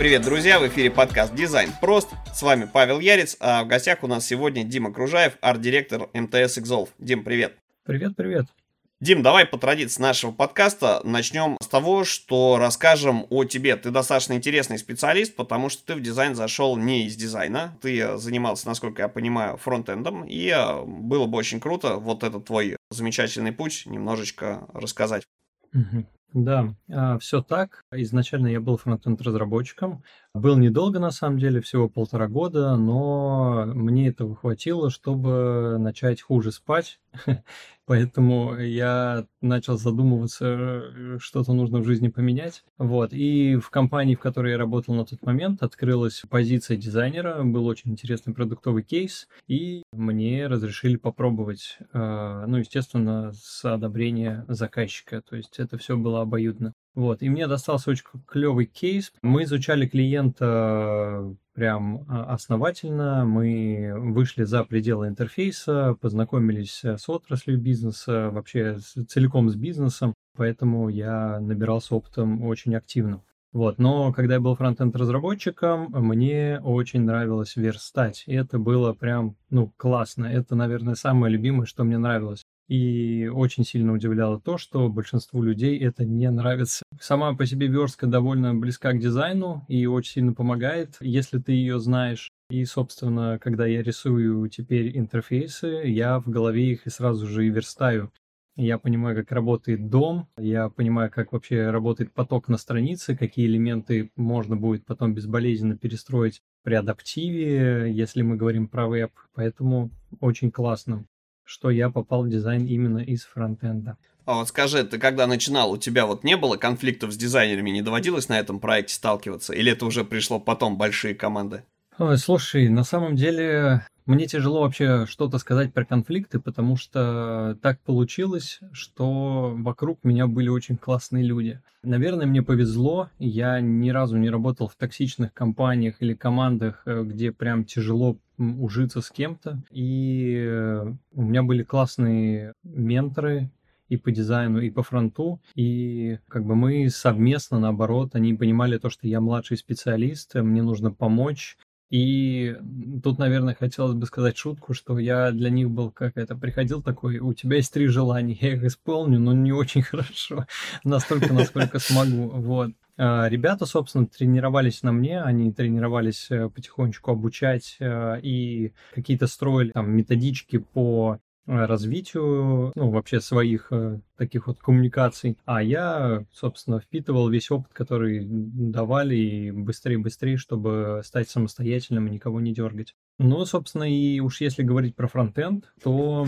Привет, друзья! В эфире подкаст «Дизайн прост». С вами Павел Ярец, а в гостях у нас сегодня Дима Кружаев, арт-директор МТС Exolve. Дим, привет! Привет, привет! Дим, давай по традиции нашего подкаста начнем с того, что расскажем о тебе. Ты достаточно интересный специалист, потому что ты в дизайн зашел не из дизайна. Ты занимался, насколько я понимаю, фронтендом, и э, было бы очень круто вот этот твой замечательный путь немножечко рассказать. Да, а, все так. Изначально я был фронтенд-разработчиком. Был недолго, на самом деле, всего полтора года, но мне этого хватило, чтобы начать хуже спать. Поэтому я начал задумываться, э, что-то нужно в жизни поменять. Вот. И в компании, в которой я работал на тот момент, открылась позиция дизайнера. Был очень интересный продуктовый кейс. И мне разрешили попробовать. Э, ну, естественно, с одобрения заказчика. То есть это все было обоюдно. Вот, и мне достался очень клевый кейс. Мы изучали клиента прям а, основательно. Мы вышли за пределы интерфейса, познакомились с отраслью бизнеса, вообще целиком с бизнесом. Поэтому я набирался опытом очень активно. Вот, но когда я был фронтенд-разработчиком, мне очень нравилось верстать. И это было прям, ну, классно. Это, наверное, самое любимое, что мне нравилось. И очень сильно удивляло то, что большинству людей это не нравится. Сама по себе верстка довольно близка к дизайну и очень сильно помогает, если ты ее знаешь. И, собственно, когда я рисую теперь интерфейсы, я в голове их и сразу же и верстаю. Я понимаю, как работает дом, я понимаю, как вообще работает поток на странице, какие элементы можно будет потом безболезненно перестроить при адаптиве, если мы говорим про веб. Поэтому очень классно что я попал в дизайн именно из фронтенда. А вот скажи, ты когда начинал, у тебя вот не было конфликтов с дизайнерами, не доводилось на этом проекте сталкиваться? Или это уже пришло потом, большие команды? Ой, слушай, на самом деле мне тяжело вообще что-то сказать про конфликты, потому что так получилось, что вокруг меня были очень классные люди. Наверное, мне повезло, я ни разу не работал в токсичных компаниях или командах, э, где прям тяжело ужиться с кем-то. И э, у меня были классные менторы, и по дизайну, и по фронту. И как бы мы совместно, наоборот, они понимали то, что я младший специалист, мне нужно помочь, и тут, наверное, хотелось бы сказать шутку, что я для них был как это, приходил такой, у тебя есть три желания, я их исполню, но не очень хорошо, настолько, насколько смогу, вот. А, ребята, собственно, тренировались на мне, они тренировались э, потихонечку обучать э, и какие-то строили там методички по развитию, ну, вообще своих э, таких вот коммуникаций. А я, собственно, впитывал весь опыт, который давали, и быстрее-быстрее, чтобы стать самостоятельным и никого не дергать. Ну, собственно, и уж если говорить про фронтенд, то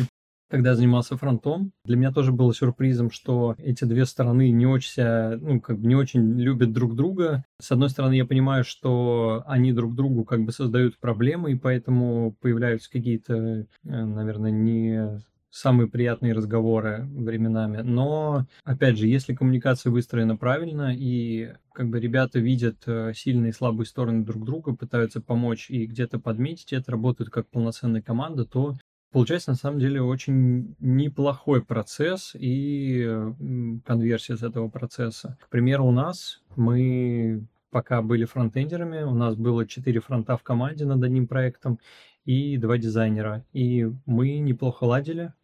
когда занимался фронтом, для меня тоже было сюрпризом, что эти две стороны не очень, ну, как бы не очень любят друг друга. С одной стороны, я понимаю, что они друг другу как бы создают проблемы, и поэтому появляются какие-то, э, наверное, не самые приятные разговоры временами. Но, опять же, если коммуникация выстроена правильно, и как бы ребята видят э, сильные и слабые стороны друг друга, пытаются помочь и где-то подметить, это работает как полноценная команда, то Получается, на самом деле, очень неплохой процесс и конверсия с этого процесса. К примеру, у нас мы пока были фронтендерами, у нас было четыре фронта в команде над одним проектом и два дизайнера. И мы неплохо ладили,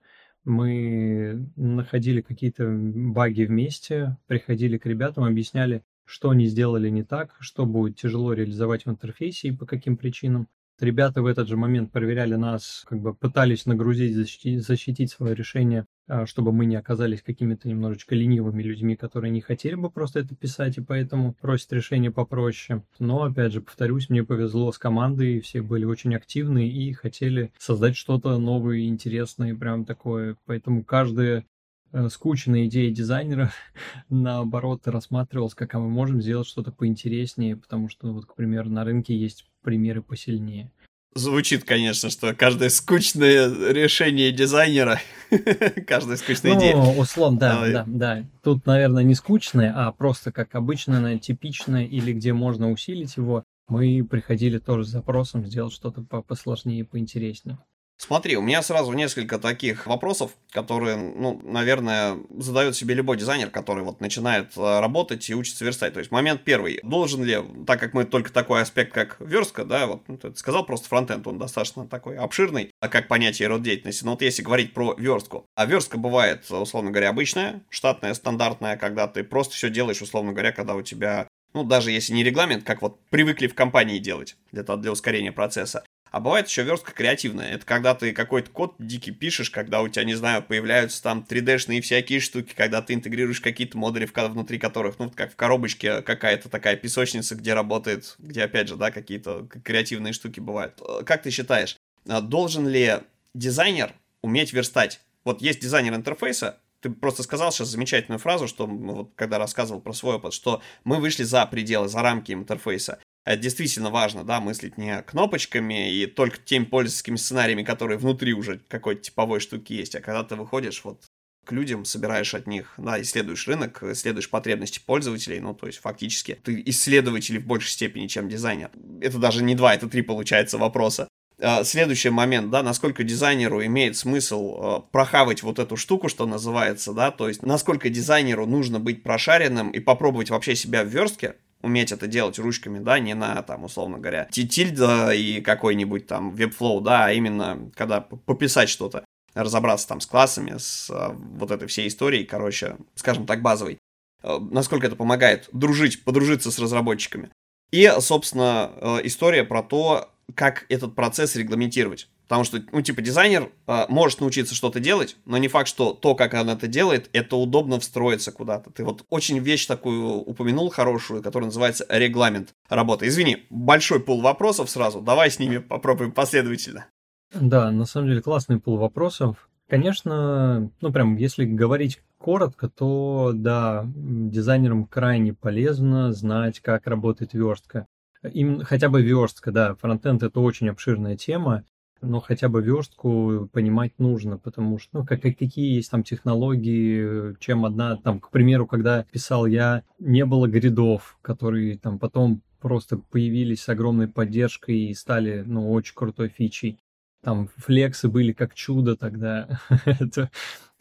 мы находили какие-то баги вместе, приходили к ребятам, объясняли, что они сделали не так, что будет тяжело реализовать в интерфейсе и по каким причинам. Ребята в этот же момент проверяли нас, как бы пытались нагрузить, защитить, защитить свое решение, а, чтобы мы не оказались какими-то немножечко ленивыми людьми, которые не хотели бы просто это писать, и поэтому просят решение попроще. Но, опять же, повторюсь, мне повезло с командой, все были очень активны и хотели создать что-то новое, интересное, прям такое. Поэтому каждая э, скучная идея дизайнера, наоборот, рассматривалась, как а мы можем сделать что-то поинтереснее, потому что, вот, к примеру, на рынке есть примеры посильнее. Звучит, конечно, что каждое скучное решение дизайнера, каждая скучная ну, идея. условно, да, да, да. Тут, наверное, не скучное, а просто как обычное, типичное, или где можно усилить его. Мы приходили тоже с запросом сделать что-то посложнее и поинтереснее. Смотри, у меня сразу несколько таких вопросов, которые, ну, наверное, задает себе любой дизайнер, который вот начинает э, работать и учится верстать. То есть момент первый. Должен ли, так как мы только такой аспект, как верстка, да, вот ну, ты сказал просто фронтенд, он достаточно такой обширный, а как понятие род деятельности. Но вот если говорить про верстку, а верстка бывает, условно говоря, обычная, штатная, стандартная, когда ты просто все делаешь, условно говоря, когда у тебя ну, даже если не регламент, как вот привыкли в компании делать для, для ускорения процесса. А бывает еще верстка креативная. Это когда ты какой-то код дикий пишешь, когда у тебя, не знаю, появляются там 3D-шные всякие штуки, когда ты интегрируешь какие-то модули, внутри которых, ну, как в коробочке какая-то такая песочница, где работает, где, опять же, да, какие-то креативные штуки бывают. Э, как ты считаешь, а должен ли дизайнер уметь верстать? Вот есть дизайнер интерфейса, ты просто сказал сейчас замечательную фразу, что вот когда рассказывал про свой опыт, что мы вышли за пределы, за рамки интерфейса действительно важно, да, мыслить не кнопочками и только теми пользовательскими сценариями, которые внутри уже какой-то типовой штуки есть, а когда ты выходишь вот к людям, собираешь от них, да, исследуешь рынок, исследуешь потребности пользователей, ну, то есть фактически ты исследователь в большей степени, чем дизайнер. Это даже не два, это три получается вопроса. А, следующий момент, да, насколько дизайнеру имеет смысл э, прохавать вот эту штуку, что называется, да, то есть насколько дизайнеру нужно быть прошаренным и попробовать вообще себя в верстке, уметь это делать ручками, да, не на, там, условно говоря, тильда и какой-нибудь там вебфлоу, да, а именно когда пописать что-то, разобраться там с классами, с а, вот этой всей историей, короче, скажем так, базовой. А, насколько это помогает дружить, подружиться с разработчиками. И, собственно, э, история про то, как этот процесс регламентировать. Потому что, ну, типа, дизайнер э, может научиться что-то делать, но не факт, что то, как он это делает, это удобно встроиться куда-то. Ты вот очень вещь такую упомянул хорошую, которая называется регламент работы. Извини, большой пул вопросов сразу, давай с ними попробуем последовательно. Да, на самом деле классный пул вопросов. Конечно, ну прям, если говорить коротко, то да, дизайнерам крайне полезно знать, как работает верстка. Им хотя бы верстка, да, фронтенд это очень обширная тема, но хотя бы верстку понимать нужно, потому что, ну, как, какие есть там технологии, чем одна, там, к примеру, когда писал я, не было гридов, которые там потом просто появились с огромной поддержкой и стали, ну, очень крутой фичей. Там флексы были как чудо тогда.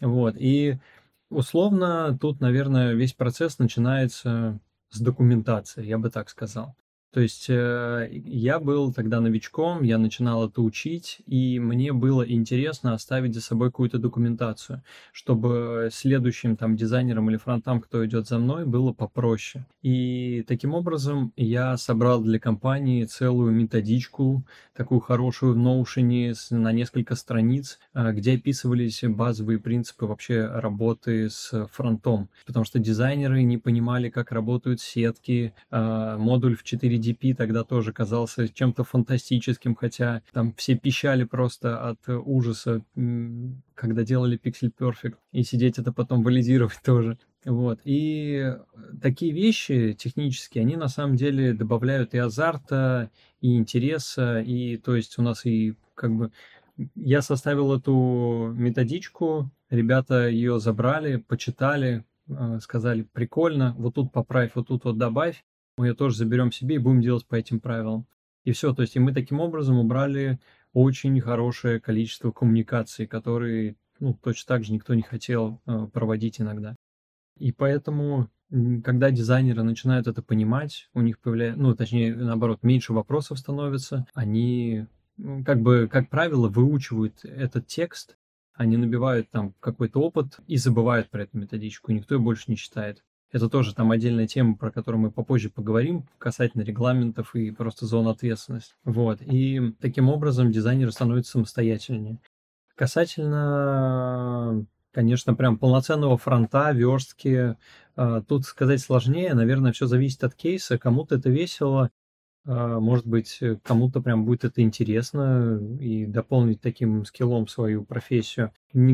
вот, и условно тут, наверное, весь процесс начинается с документации, я бы так сказал. То есть э, я был тогда новичком, я начинал это учить, и мне было интересно оставить за собой какую-то документацию, чтобы следующим там дизайнерам или фронтам, кто идет за мной, было попроще. И таким образом я собрал для компании целую методичку, такую хорошую в Notion на несколько страниц, э, где описывались базовые принципы вообще работы с фронтом, потому что дизайнеры не понимали, как работают сетки, э, модуль в 4 3DP тогда тоже казался чем-то фантастическим, хотя там все пищали просто от ужаса, когда делали Pixel Perfect, и сидеть это потом валидировать тоже. Вот. И такие вещи технические, они на самом деле добавляют и азарта, и интереса, и то есть у нас и как бы я составил эту методичку, ребята ее забрали, почитали, э, сказали, прикольно, вот тут поправь, вот тут вот добавь мы ее тоже заберем себе и будем делать по этим правилам. И все, то есть и мы таким образом убрали очень хорошее количество коммуникаций, которые ну, точно так же никто не хотел э, проводить иногда. И поэтому, когда дизайнеры начинают это понимать, у них появляется, ну, точнее, наоборот, меньше вопросов становится, они, ну, как бы, как правило, выучивают этот текст, они набивают там какой-то опыт и забывают про эту методичку, никто ее больше не читает. Это тоже там отдельная тема, про которую мы попозже поговорим, касательно регламентов и просто зон ответственности. Вот. И таким образом дизайнеры становятся самостоятельнее. Касательно, конечно, прям полноценного фронта, верстки, а, тут сказать сложнее. Наверное, все зависит от кейса. Кому-то это весело, может быть, э, кому-то прям будет это интересно и дополнить таким скиллом свою профессию.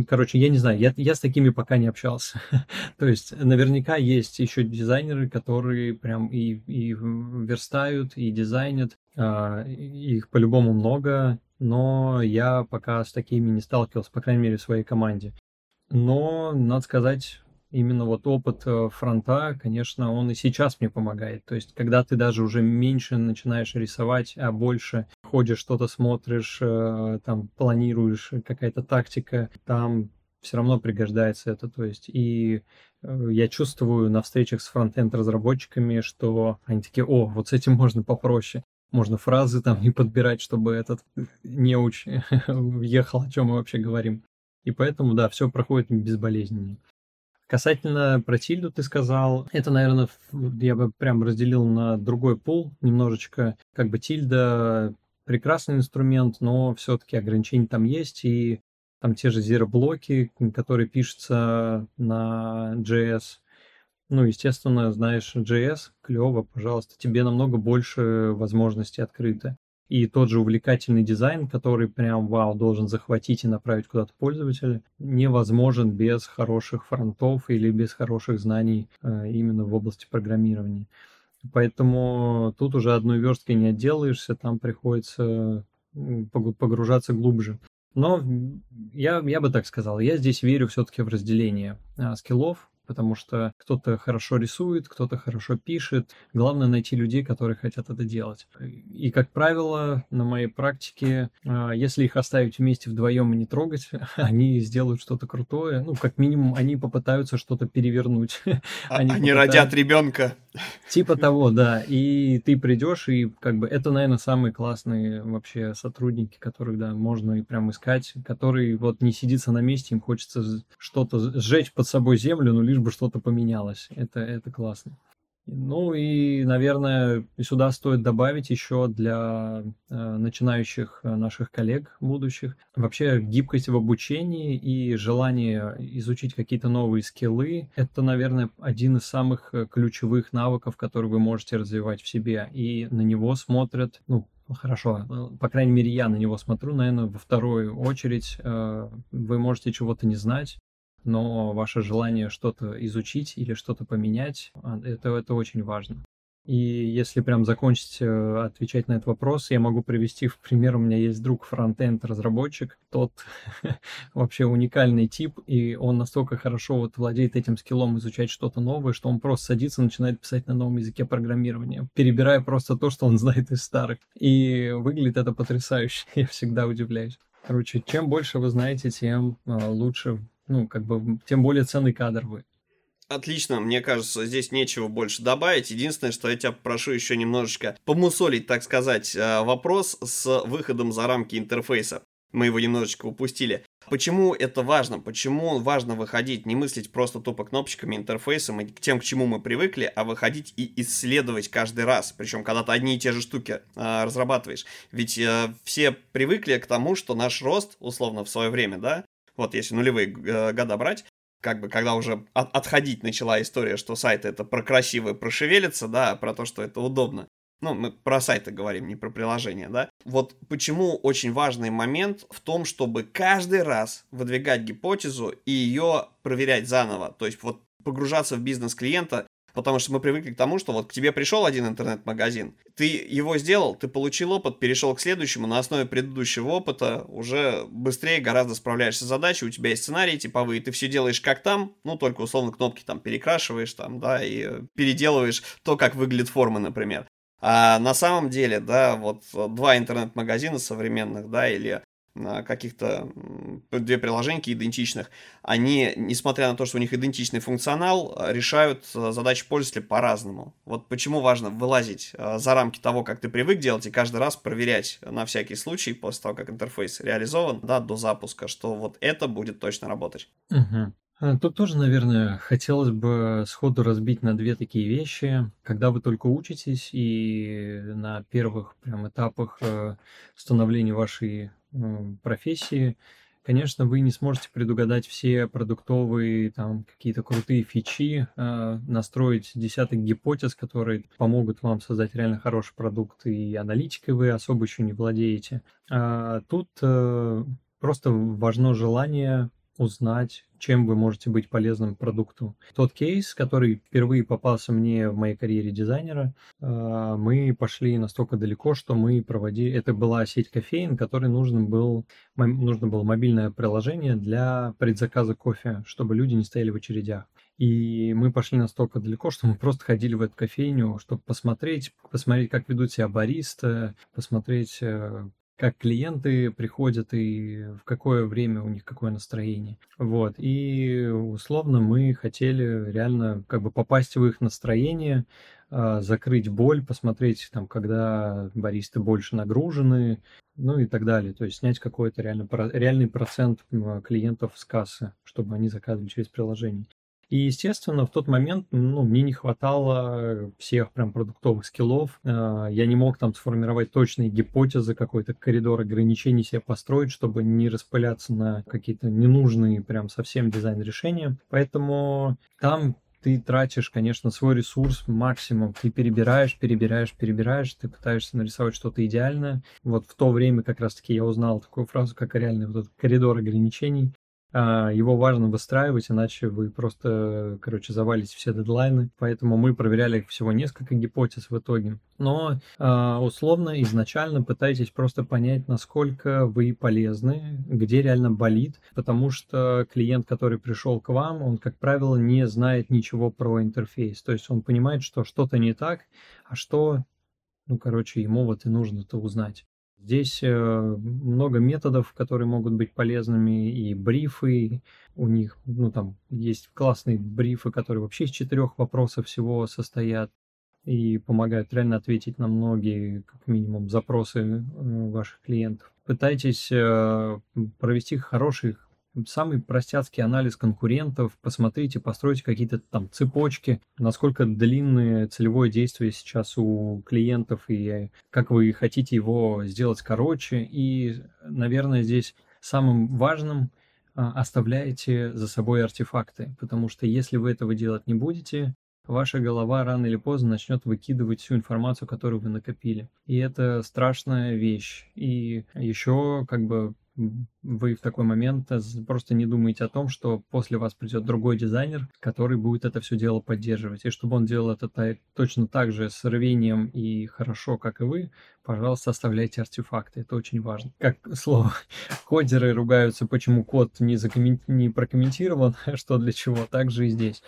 Короче, я не знаю, я, я с такими пока не общался. То есть наверняка есть еще дизайнеры, которые прям и, и верстают, и дизайнят. А, их по-любому много, но я пока с такими не сталкивался, по крайней мере, в своей команде. Но, надо сказать, именно вот опыт э, фронта, конечно, он и сейчас мне помогает. То есть, когда ты даже уже меньше начинаешь рисовать, а больше ходишь, что-то смотришь, э, там планируешь, какая-то тактика, там все равно пригождается это. То есть и э, я чувствую на встречах с фронтенд разработчиками, что они такие, о, вот с этим можно попроще. Можно фразы там не подбирать, чтобы этот неуч въехал, о чем мы вообще говорим. И поэтому, да, все проходит безболезненно. Касательно про тильду ты сказал, это, наверное, я бы прям разделил на другой пул немножечко. Как бы тильда прекрасный инструмент, но все-таки ограничения там есть, и там те же zero-блоки, которые пишутся на JS. Ну, естественно, знаешь JS, клево, пожалуйста, тебе намного больше возможностей открыто. И тот же увлекательный дизайн, который прям вау, должен захватить и направить куда-то пользователя, невозможен без хороших фронтов или без хороших знаний э, именно в области программирования. Поэтому тут уже одной версткой не отделаешься, там приходится погружаться глубже. Но я, я бы так сказал, я здесь верю все-таки в разделение а, скиллов, потому что кто-то хорошо рисует, кто-то хорошо пишет. Главное найти людей, которые хотят это делать. И, как правило, на моей практике, а, если их оставить вместе вдвоем и не трогать, они сделают что-то крутое. Ну, как минимум, они попытаются что-то перевернуть. А, они, они попытаются... родят ребенка. Типа того, да. И ты придешь, и как бы это, наверное, самые классные вообще сотрудники, которых, да, можно и прям искать, которые вот не сидится на месте, им хочется что-то сжечь под собой землю, ну, лишь бы что-то поменялось. Это, это классно. Ну и, наверное, сюда стоит добавить еще для э, начинающих э, наших коллег будущих вообще гибкость в обучении и желание изучить какие-то новые скиллы. Это, наверное, один из самых э, ключевых навыков, которые вы можете развивать в себе. И на него смотрят, ну, Хорошо, по крайней мере, я на него смотрю, наверное, во вторую очередь. Вы можете чего-то не знать, но ваше желание что-то изучить или что-то поменять, а, это, это очень важно. И если прям закончить э, отвечать на этот вопрос, я могу привести в пример, у меня есть друг фронтенд разработчик, тот вообще уникальный тип, и он настолько хорошо вот владеет этим скиллом изучать что-то новое, что он просто садится начинает писать на новом языке программирования, перебирая просто то, что он знает из старых. И выглядит это потрясающе, я всегда удивляюсь. Короче, чем больше вы знаете, тем э, лучше ну, как бы, тем более ценный кадр вы. Отлично, мне кажется, здесь нечего больше добавить. Единственное, что я тебя прошу еще немножечко помусолить, так сказать, э, вопрос с выходом за рамки интерфейса. Мы его немножечко упустили. Почему это важно? Почему важно выходить, не мыслить просто тупо кнопочками, интерфейсом и тем, к чему мы привыкли, а выходить и исследовать каждый раз. Причем, когда ты одни и те же штуки э, разрабатываешь. Ведь э, все привыкли к тому, что наш рост, условно, в свое время, да, вот если нулевые э, года брать, как бы, когда уже от, отходить начала история, что сайты это про красивое прошевелится, да, про то, что это удобно. Ну, мы про сайты говорим, не про приложения, да. Вот почему очень важный момент в том, чтобы каждый раз выдвигать гипотезу и ее проверять заново. То есть вот погружаться в бизнес клиента Потому что мы привыкли к тому, что вот к тебе пришел один интернет-магазин, ты его сделал, ты получил опыт, перешел к следующему, на основе предыдущего опыта уже быстрее гораздо справляешься с задачей, у тебя есть сценарии типовые, ты все делаешь как там, ну, только условно кнопки там перекрашиваешь там, да, и переделываешь то, как выглядит форма, например. А на самом деле, да, вот два интернет-магазина современных, да, или каких-то две приложеньки идентичных, они, несмотря на то, что у них идентичный функционал, решают э, задачи пользователя по-разному. Вот почему важно вылазить э, за рамки того, как ты привык делать, и каждый раз проверять на всякий случай, после того, как интерфейс реализован, да, до запуска, что вот это будет точно работать. Угу. Тут тоже, наверное, хотелось бы сходу разбить на две такие вещи. Когда вы только учитесь и на первых прям этапах э, становления вашей профессии, конечно, вы не сможете предугадать все продуктовые, там, какие-то крутые фичи, э, настроить десяток гипотез, которые помогут вам создать реально хороший продукт, и аналитикой вы особо еще не владеете. А тут э, просто важно желание узнать, чем вы можете быть полезным продукту. Тот кейс, который впервые попался мне в моей карьере дизайнера, а, мы пошли настолько далеко, что мы проводили... Это была сеть кофеин, которой нужен был, нужно было мобильное приложение для предзаказа кофе, чтобы люди не стояли в очередях. И мы пошли настолько далеко, что мы просто ходили в эту кофейню, чтобы посмотреть, посмотреть, как ведут себя баристы, посмотреть, э, как клиенты приходят и в какое время у них какое настроение. Вот. И условно мы хотели реально как бы попасть в их настроение, а, закрыть боль, посмотреть там, когда баристы больше нагружены, ну и так далее. То есть снять какой-то реально, реальный процент клиентов с кассы, чтобы они заказывали через приложение. И, естественно, в тот момент ну, мне не хватало всех прям продуктовых скиллов. А, я не мог там сформировать точные гипотезы, какой-то коридор ограничений себе построить, чтобы не распыляться на какие-то ненужные прям совсем дизайн решения. Поэтому там ты тратишь, конечно, свой ресурс максимум. Ты перебираешь, перебираешь, перебираешь, ты пытаешься нарисовать что-то идеальное. Вот в то время как раз-таки я узнал такую фразу, как реальный вот этот коридор ограничений. А, его важно выстраивать, иначе вы просто, короче, завалите все дедлайны. Поэтому мы проверяли всего несколько гипотез в итоге. Но а, условно изначально пытайтесь просто понять, насколько вы полезны, где реально болит, потому что клиент, который пришел к вам, он, как правило, не знает ничего про интерфейс. То есть он понимает, что что-то не так, а что ну, короче, ему вот и нужно-то узнать. Здесь э, много методов, которые могут быть полезными, и брифы у них, ну там есть классные брифы, которые вообще из четырех вопросов всего состоят и помогают реально ответить на многие, как минимум, запросы э, ваших клиентов. Пытайтесь э, провести хороший самый простяцкий анализ конкурентов, посмотрите, постройте какие-то там цепочки, насколько длинное целевое действие сейчас у клиентов и как вы хотите его сделать короче. И, наверное, здесь самым важным а, оставляете за собой артефакты, потому что если вы этого делать не будете, ваша голова рано или поздно начнет выкидывать всю информацию, которую вы накопили. И это страшная вещь. И еще как бы вы в такой момент просто не думаете о том, что после вас придет другой дизайнер, который будет это все дело поддерживать. И чтобы он делал это точно так же с рвением и хорошо, как и вы, пожалуйста, оставляйте артефакты. Это очень важно. Как слово, кодеры ругаются, почему код не, закоммен... не прокомментирован, что для чего. Также и здесь.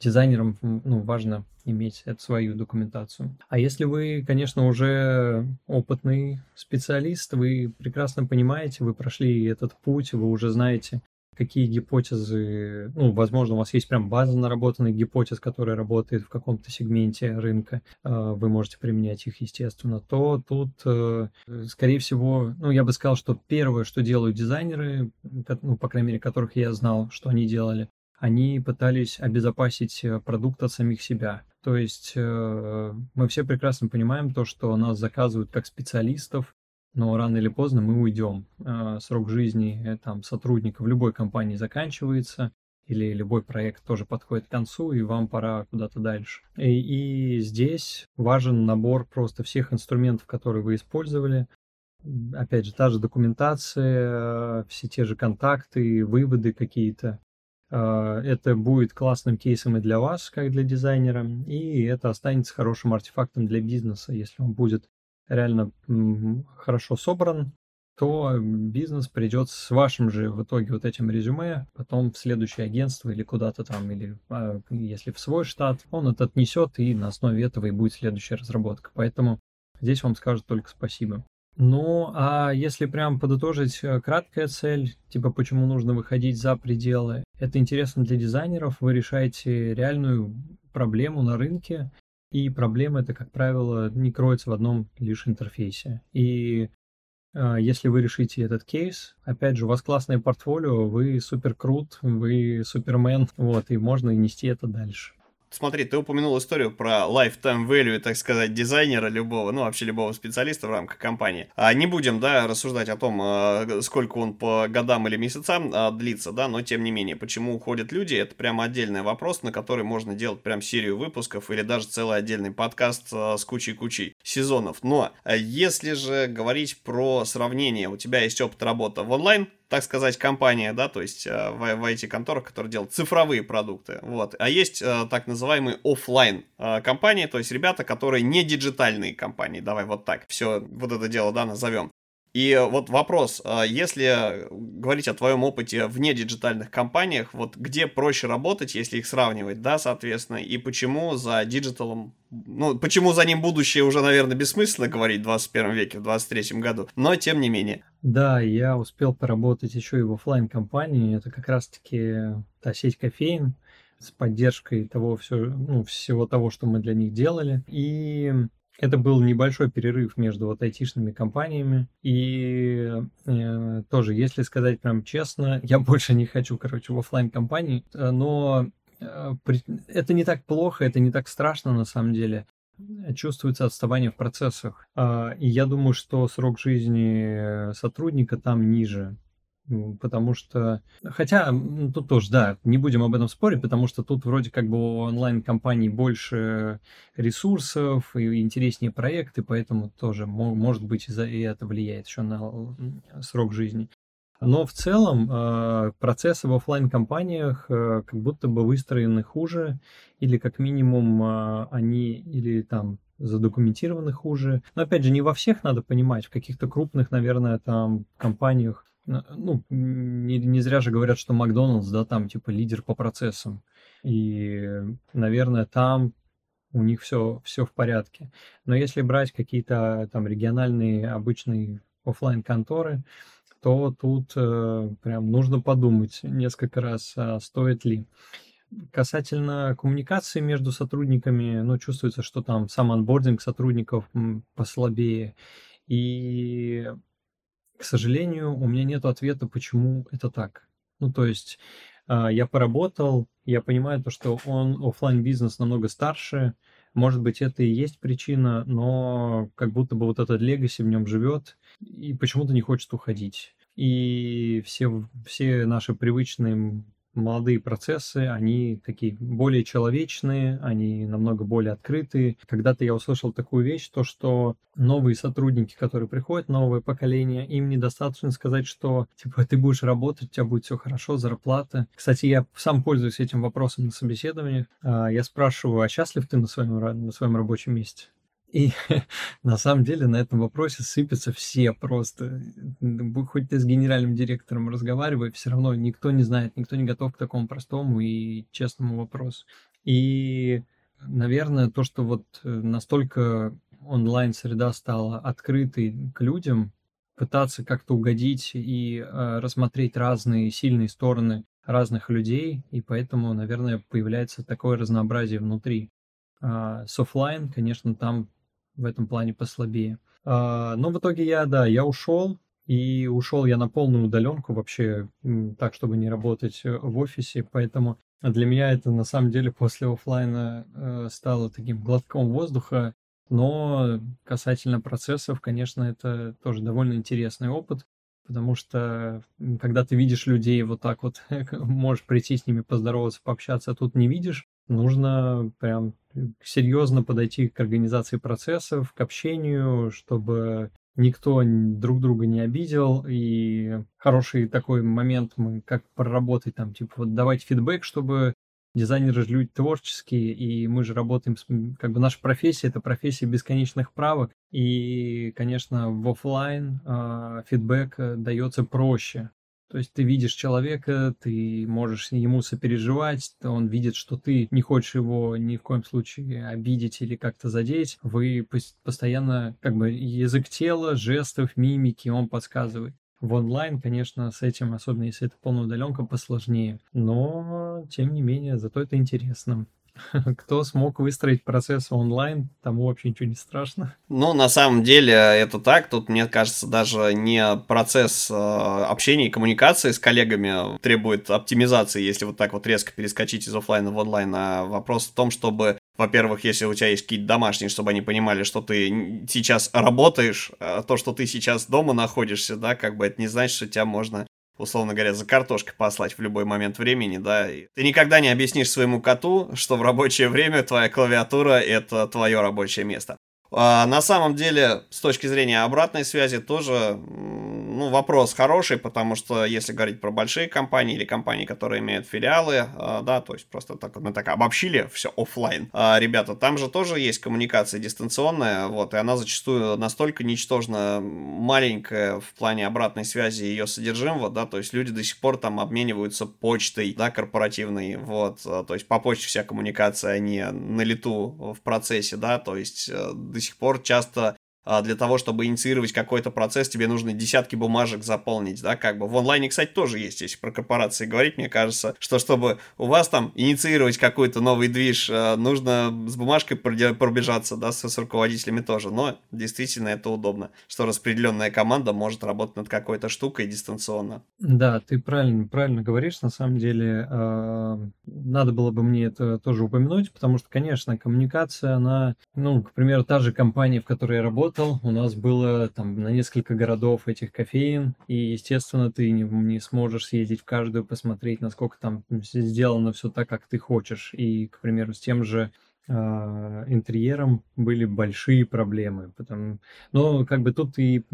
Дизайнерам ну, важно иметь эту свою документацию. А если вы, конечно, уже опытный специалист, вы прекрасно понимаете, вы прошли этот путь, вы уже знаете, какие гипотезы, ну, возможно, у вас есть прям база наработанных гипотез, которая работает в каком-то сегменте рынка, а, вы можете применять их, естественно, то тут, э, скорее всего, ну, я бы сказал, что первое, что делают дизайнеры, ну, по крайней мере, которых я знал, что они делали, они пытались обезопасить э, продукт от самих себя. То есть э, мы все прекрасно понимаем то, что нас заказывают как специалистов, но рано или поздно мы уйдем. Э, срок жизни э, там, сотрудника в любой компании заканчивается, или любой проект тоже подходит к концу, и вам пора куда-то дальше. И, и здесь важен набор просто всех инструментов, которые вы использовали. Опять же, та же документация, все те же контакты, выводы какие-то. Это будет классным кейсом и для вас, как для дизайнера, и это останется хорошим артефактом для бизнеса. Если он будет реально хорошо собран, то бизнес придет с вашим же в итоге вот этим резюме, потом в следующее агентство или куда-то там, или а, если в свой штат, он это отнесет, и на основе этого и будет следующая разработка. Поэтому здесь вам скажут только спасибо. Ну, а если прям подытожить э, краткая цель, типа почему нужно выходить за пределы, это интересно для дизайнеров, вы решаете реальную проблему на рынке, и проблема это, как правило, не кроется в одном лишь интерфейсе. И э, если вы решите этот кейс, опять же, у вас классное портфолио, вы супер крут, вы супермен, вот, и можно нести это дальше. Смотри, ты упомянул историю про lifetime value, так сказать, дизайнера любого, ну, вообще любого специалиста в рамках компании. А не будем, да, рассуждать о том, а, сколько он по годам или месяцам а, длится, да, но тем не менее, почему уходят люди, это прямо отдельный вопрос, на который можно делать прям серию выпусков или даже целый отдельный подкаст а, с кучей-кучей сезонов. Но если же говорить про сравнение, у тебя есть опыт работы в онлайн так сказать, компания, да, то есть э, в, в IT-конторах, которые делают цифровые продукты, вот. А есть э, так называемые офлайн э, компании, то есть ребята, которые не диджитальные компании, давай вот так, все вот это дело, да, назовем. И вот вопрос, а если говорить о твоем опыте вне диджитальных компаниях, вот где проще работать, если их сравнивать, да, соответственно, и почему за диджиталом, ну, почему за ним будущее уже, наверное, бессмысленно говорить в 21 веке, в 23 году, но тем не менее. Да, я успел поработать еще и в офлайн компании это как раз-таки та сеть кофеен, с поддержкой того все, ну, всего того, что мы для них делали. И это был небольшой перерыв между вот айтишными компаниями. И э, тоже, если сказать прям честно, я больше не хочу, короче, в офлайн компании, э, но э, это не так плохо, это не так страшно на самом деле. Чувствуется отставание в процессах. Э, и я думаю, что срок жизни сотрудника там ниже потому что... Хотя, тут тоже, да, не будем об этом спорить, потому что тут вроде как бы у онлайн-компаний больше ресурсов и интереснее проекты, поэтому тоже, может быть, и это влияет еще на срок жизни. Но в целом э, процессы в офлайн компаниях э, как будто бы выстроены хуже, или как минимум э, они или там задокументированы хуже. Но опять же, не во всех надо понимать, в каких-то крупных, наверное, там компаниях ну, не, не зря же говорят, что Макдоналдс, да, там типа лидер по процессам. И, наверное, там у них все, все в порядке. Но если брать какие-то там региональные обычные офлайн конторы то тут э, прям нужно подумать несколько раз, а стоит ли. Касательно коммуникации между сотрудниками, ну, чувствуется, что там сам анбординг сотрудников послабее. И к сожалению, у меня нет ответа, почему это так. Ну, то есть а, я поработал, я понимаю то, что он офлайн бизнес намного старше, может быть, это и есть причина, но как будто бы вот этот легаси в нем живет и почему-то не хочет уходить. И все, все наши привычные молодые процессы, они такие более человечные, они намного более открытые. Когда-то я услышал такую вещь, то что новые сотрудники, которые приходят, новое поколение, им недостаточно сказать, что типа ты будешь работать, у тебя будет все хорошо, зарплата. Кстати, я сам пользуюсь этим вопросом на собеседовании. А, я спрашиваю, а счастлив ты на своем, на своем рабочем месте? И на самом деле на этом вопросе сыпятся все просто. Хоть ты с генеральным директором разговаривай, все равно никто не знает, никто не готов к такому простому и честному вопросу. И, наверное, то, что вот э, настолько онлайн-среда стала открытой к людям, пытаться как-то угодить и э, рассмотреть разные сильные стороны разных людей, и поэтому, наверное, появляется такое разнообразие внутри. А, с офлайн, конечно, там в этом плане послабее. А, но в итоге я, да, я ушел, и ушел я на полную удаленку вообще, так, чтобы не работать э, в офисе, поэтому для меня это на самом деле после офлайна э, стало таким глотком воздуха, но касательно процессов, конечно, это тоже довольно интересный опыт, потому что когда ты видишь людей вот так вот, можешь прийти с ними поздороваться, пообщаться, а тут не видишь, нужно прям серьезно подойти к организации процессов, к общению, чтобы никто друг друга не обидел. И хороший такой момент, мы как проработать там, типа вот давать фидбэк, чтобы дизайнеры же люди творческие, и мы же работаем, с, как бы наша профессия это профессия бесконечных правок, и, конечно, в офлайн э, фидбэк э, дается проще, то есть ты видишь человека, ты можешь ему сопереживать, он видит, что ты не хочешь его ни в коем случае обидеть или как-то задеть. Вы постоянно, как бы, язык тела, жестов, мимики он подсказывает. В онлайн, конечно, с этим, особенно если это полная удаленка, посложнее. Но, тем не менее, зато это интересно. Кто смог выстроить процесс онлайн, тому вообще ничего не страшно. Ну, на самом деле, это так. Тут, мне кажется, даже не процесс э, общения и коммуникации с коллегами требует оптимизации, если вот так вот резко перескочить из офлайна в онлайн, а вопрос в том, чтобы во-первых, если у тебя есть какие-то домашние, чтобы они понимали, что ты сейчас работаешь, а то, что ты сейчас дома находишься, да, как бы это не значит, что тебя можно условно говоря, за картошкой послать в любой момент времени, да. И ты никогда не объяснишь своему коту, что в рабочее время твоя клавиатура — это твое рабочее место. А на самом деле, с точки зрения обратной связи, тоже ну, вопрос хороший, потому что если говорить про большие компании или компании, которые имеют филиалы, э, да, то есть просто так, мы так обобщили все офлайн. А, ребята, там же тоже есть коммуникация дистанционная, вот, и она зачастую настолько ничтожно маленькая в плане обратной связи ее содержимого, да, то есть люди до сих пор там обмениваются почтой, да, корпоративной, вот, то есть по почте вся коммуникация, не на лету в процессе, да, то есть до сих пор часто для того, чтобы инициировать какой-то процесс, тебе нужно десятки бумажек заполнить, да, как бы. В онлайне, кстати, тоже есть, если про корпорации говорить, мне кажется, что чтобы у вас там инициировать какой-то новый движ, а, нужно с бумажкой пробежаться, да, с, с руководителями тоже, но действительно это удобно, что распределенная команда может работать над какой-то штукой дистанционно. Да, ты правильно, правильно говоришь, на самом деле, э, надо было бы мне это тоже упомянуть, потому что, конечно, коммуникация, она, ну, к примеру, та же компания, в которой я работаю, работал, у нас было там на несколько городов этих кофеин, и, естественно, ты не, не сможешь съездить в каждую, посмотреть, насколько там сделано все так, как ты хочешь. И, к примеру, с тем же э, интерьером были большие проблемы. Потому... Но как бы тут и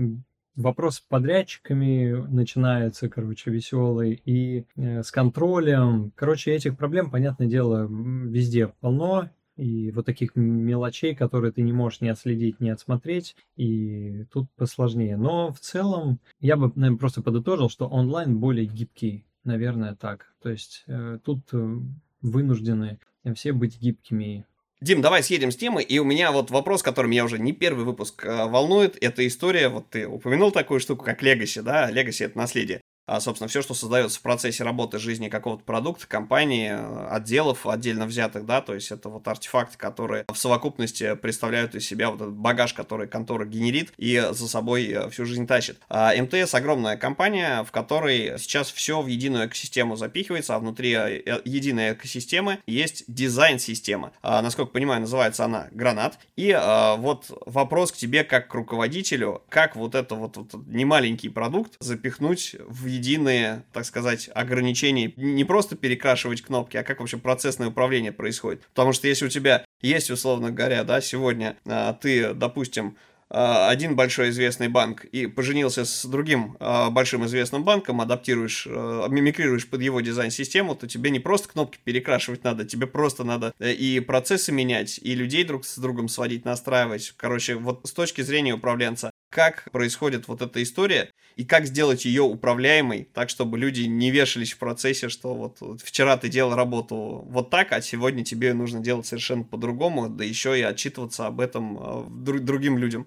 вопрос с подрядчиками начинается, короче, веселый, и э, с контролем. Короче, этих проблем, понятное дело, везде полно, и вот таких мелочей, которые ты не можешь не отследить, не отсмотреть, и тут посложнее. Но в целом я бы, наверное, просто подытожил, что онлайн более гибкий, наверное, так. То есть э, тут э, вынуждены все быть гибкими. Дим, давай съедем с темы. И у меня вот вопрос, который меня уже не первый выпуск э, волнует. Это история, вот ты упомянул такую штуку, как Legacy, да? Legacy — это наследие а, собственно, все, что создается в процессе работы жизни какого-то продукта, компании, отделов отдельно взятых, да, то есть это вот артефакты, которые в совокупности представляют из себя вот этот багаж, который контора генерит и за собой э, всю жизнь тащит. А МТС огромная компания, в которой сейчас все в единую экосистему запихивается, а внутри э, единой экосистемы есть дизайн-система. А, насколько понимаю, называется она Гранат. И а, вот вопрос к тебе как к руководителю, как вот это вот, вот немаленький продукт запихнуть в единые, так сказать, ограничения. Не просто перекрашивать кнопки, а как вообще процессное управление происходит. Потому что если у тебя есть, условно говоря, да, сегодня а, ты, допустим, а, один большой известный банк и поженился с другим а, большим известным банком, адаптируешь, мимикрируешь под его дизайн-систему, то тебе не просто кнопки перекрашивать надо, тебе просто надо э, и процессы менять, и людей друг с другом сводить, настраивать. Короче, вот с точки зрения управленца, как происходит вот эта история и как сделать ее управляемой, так, чтобы люди не вешались в процессе, что вот, вот вчера ты делал работу вот так, а сегодня тебе нужно делать совершенно по-другому, да еще и отчитываться об этом э, друг, другим людям.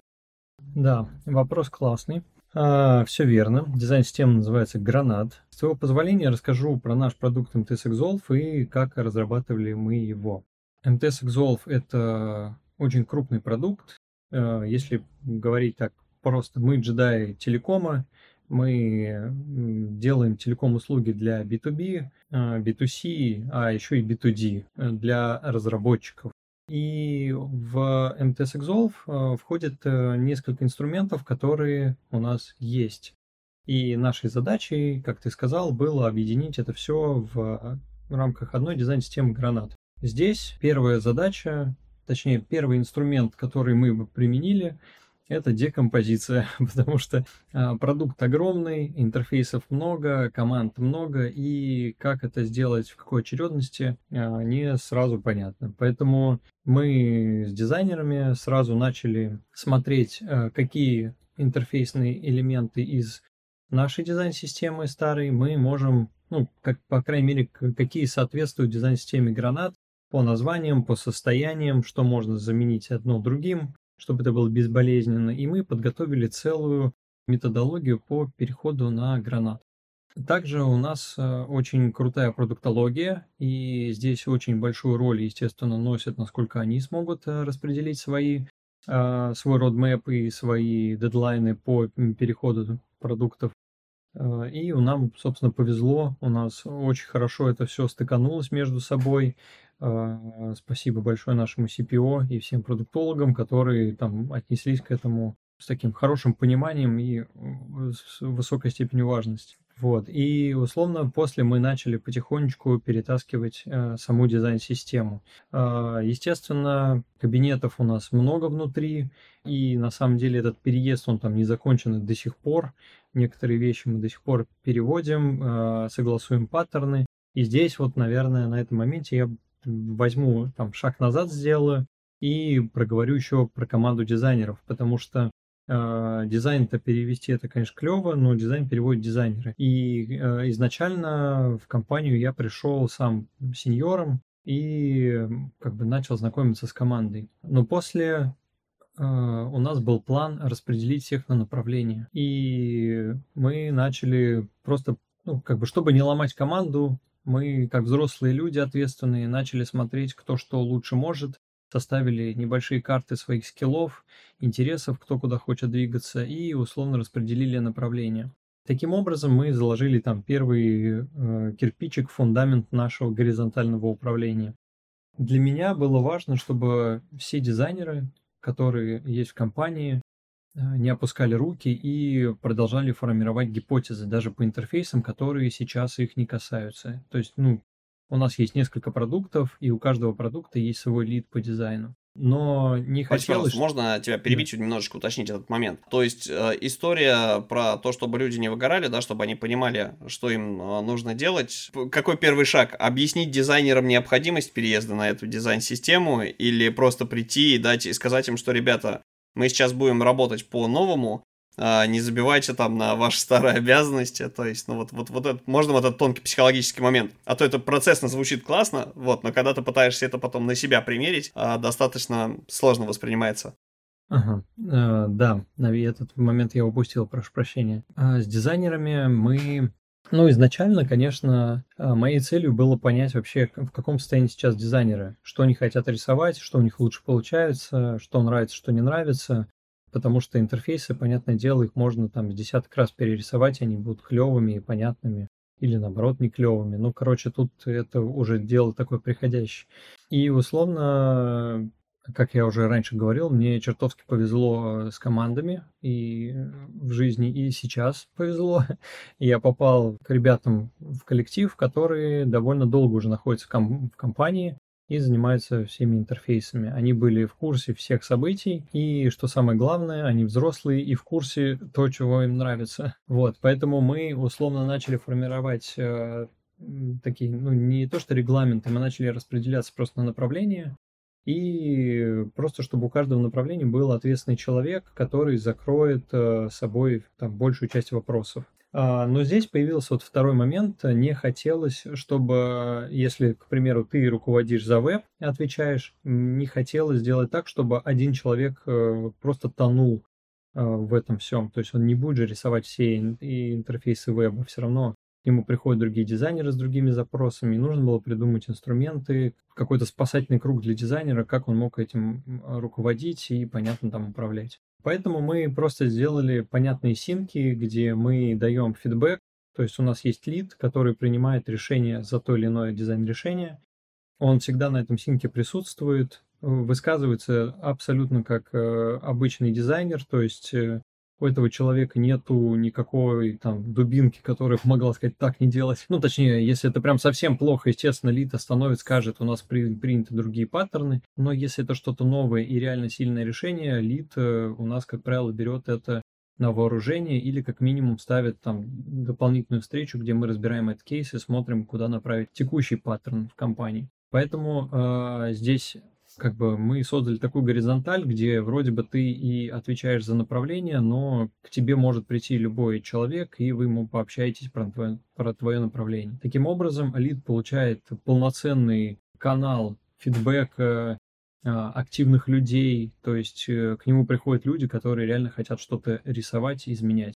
Да, вопрос классный. А, все верно. Дизайн-система называется Гранат. С твоего позволения расскажу про наш продукт MTS Exolve и как разрабатывали мы его. MTS Exolve это очень крупный продукт. А, если говорить так просто мы джедаи телекома, мы делаем телеком-услуги для B2B, B2C, а, а еще и B2D э, для разработчиков. И в MTS Exolve э, входит э, несколько инструментов, которые у нас есть. И нашей задачей, как ты сказал, было объединить это все в рамках одной дизайн-системы гранат. Здесь первая задача, точнее первый инструмент, который мы применили, это декомпозиция, потому что а, продукт огромный, интерфейсов много, команд много, и как это сделать, в какой очередности, а, не сразу понятно. Поэтому мы с дизайнерами сразу начали смотреть, а, какие интерфейсные элементы из нашей дизайн-системы старой мы можем, ну, как, по крайней мере, какие соответствуют дизайн-системе гранат по названиям, по состояниям, что можно заменить одно другим, чтобы это было безболезненно, и мы подготовили целую методологию по переходу на гранат. Также у нас э, очень крутая продуктология, и здесь очень большую роль, естественно, носят, насколько они смогут э, распределить свои, э, свой родмэп и свои дедлайны по переходу продуктов. И нам, собственно, повезло, у нас очень хорошо это все стыканулось между собой, спасибо большое нашему CPO и всем продуктологам, которые там отнеслись к этому с таким хорошим пониманием и с высокой степенью важности. Вот. И условно после мы начали потихонечку перетаскивать э, саму дизайн-систему. Э, естественно, кабинетов у нас много внутри, и на самом деле этот переезд, он там не закончен до сих пор. некоторые вещи мы до сих пор переводим, э, согласуем паттерны. И здесь вот, наверное, на этом моменте я возьму там шаг назад сделаю и проговорю еще про команду дизайнеров, потому что э, дизайн-то перевести это, конечно, клево, но дизайн переводят дизайнеры. И э, изначально в компанию я пришел сам сеньором и как бы начал знакомиться с командой. Но после э, у нас был план распределить всех на направления. И мы начали просто, ну, как бы, чтобы не ломать команду, мы, как взрослые люди ответственные, начали смотреть, кто что лучше может, составили небольшие карты своих скиллов, интересов, кто куда хочет двигаться, и условно распределили направления. Таким образом, мы заложили там первый э, кирпичик, фундамент нашего горизонтального управления. Для меня было важно, чтобы все дизайнеры, которые есть в компании, не опускали руки и продолжали формировать гипотезы даже по интерфейсам, которые сейчас их не касаются. То есть, ну, у нас есть несколько продуктов, и у каждого продукта есть свой лид по дизайну. Но не Спасибо, хотелось... Можно тебя перебить, да. немножечко уточнить этот момент. То есть, э, история про то, чтобы люди не выгорали, да, чтобы они понимали, что им э, нужно делать. Какой первый шаг? Объяснить дизайнерам необходимость переезда на эту дизайн-систему или просто прийти и дать и сказать им, что, ребята, мы сейчас будем работать по-новому, а, не забивайте там на ваши старые обязанности, то есть, ну вот, вот, вот это, можно вот этот тонкий психологический момент, а то это процессно звучит классно, вот, но когда ты пытаешься это потом на себя примерить, а, достаточно сложно воспринимается. Ага, э, да, этот момент я упустил, прошу прощения. А, с дизайнерами мы ну, изначально, конечно, а, моей целью было понять вообще, в каком состоянии сейчас дизайнеры, что они хотят рисовать, что у них лучше получается, что нравится, что не нравится, потому что интерфейсы, понятное дело, их можно там с десяток раз перерисовать, они будут клевыми и понятными, или наоборот не клевыми. Ну, короче, тут это уже дело такое приходящее. И условно как я уже раньше говорил, мне чертовски повезло э, с командами и в жизни, и сейчас повезло. Я попал к ребятам в коллектив, которые довольно долго уже находятся в компании и занимаются всеми интерфейсами. Они были в курсе всех событий, и, что самое главное, они взрослые и в курсе то, чего им нравится. Вот, поэтому мы условно начали формировать э, такие, ну, не то что регламенты, мы начали распределяться просто на направления, и просто чтобы у каждого направления был ответственный человек, который закроет э, собой там, большую часть вопросов. А, но здесь появился вот второй момент. Не хотелось, чтобы, если, к примеру, ты руководишь за веб, отвечаешь, не хотелось сделать так, чтобы один человек э, просто тонул э, в этом всем. То есть он не будет же рисовать все интерфейсы веба, все равно нему приходят другие дизайнеры с другими запросами, и нужно было придумать инструменты, какой-то спасательный круг для дизайнера, как он мог этим руководить и, понятно, там управлять. Поэтому мы просто сделали понятные синки, где мы даем фидбэк, то есть у нас есть лид, который принимает решение за то или иное дизайн-решение. Он всегда на этом синке присутствует, высказывается абсолютно как э, обычный дизайнер, то есть э, у этого человека нету никакой там дубинки, которая помогла сказать так не делать. Ну, точнее, если это прям совсем плохо, естественно, lead остановит, скажет, у нас при, приняты другие паттерны. Но если это что-то новое и реально сильное решение, lead э, у нас, как правило, берет это на вооружение или как минимум ставит там дополнительную встречу, где мы разбираем этот кейс и смотрим, куда направить текущий паттерн в компании. Поэтому э, здесь как бы мы создали такую горизонталь, где вроде бы ты и отвечаешь за направление, но к тебе может прийти любой человек, и вы ему пообщаетесь про твое, про твое направление. Таким образом, lead получает полноценный канал фидбэка а, активных людей, то есть э, к нему приходят люди, которые реально хотят что-то рисовать изменять.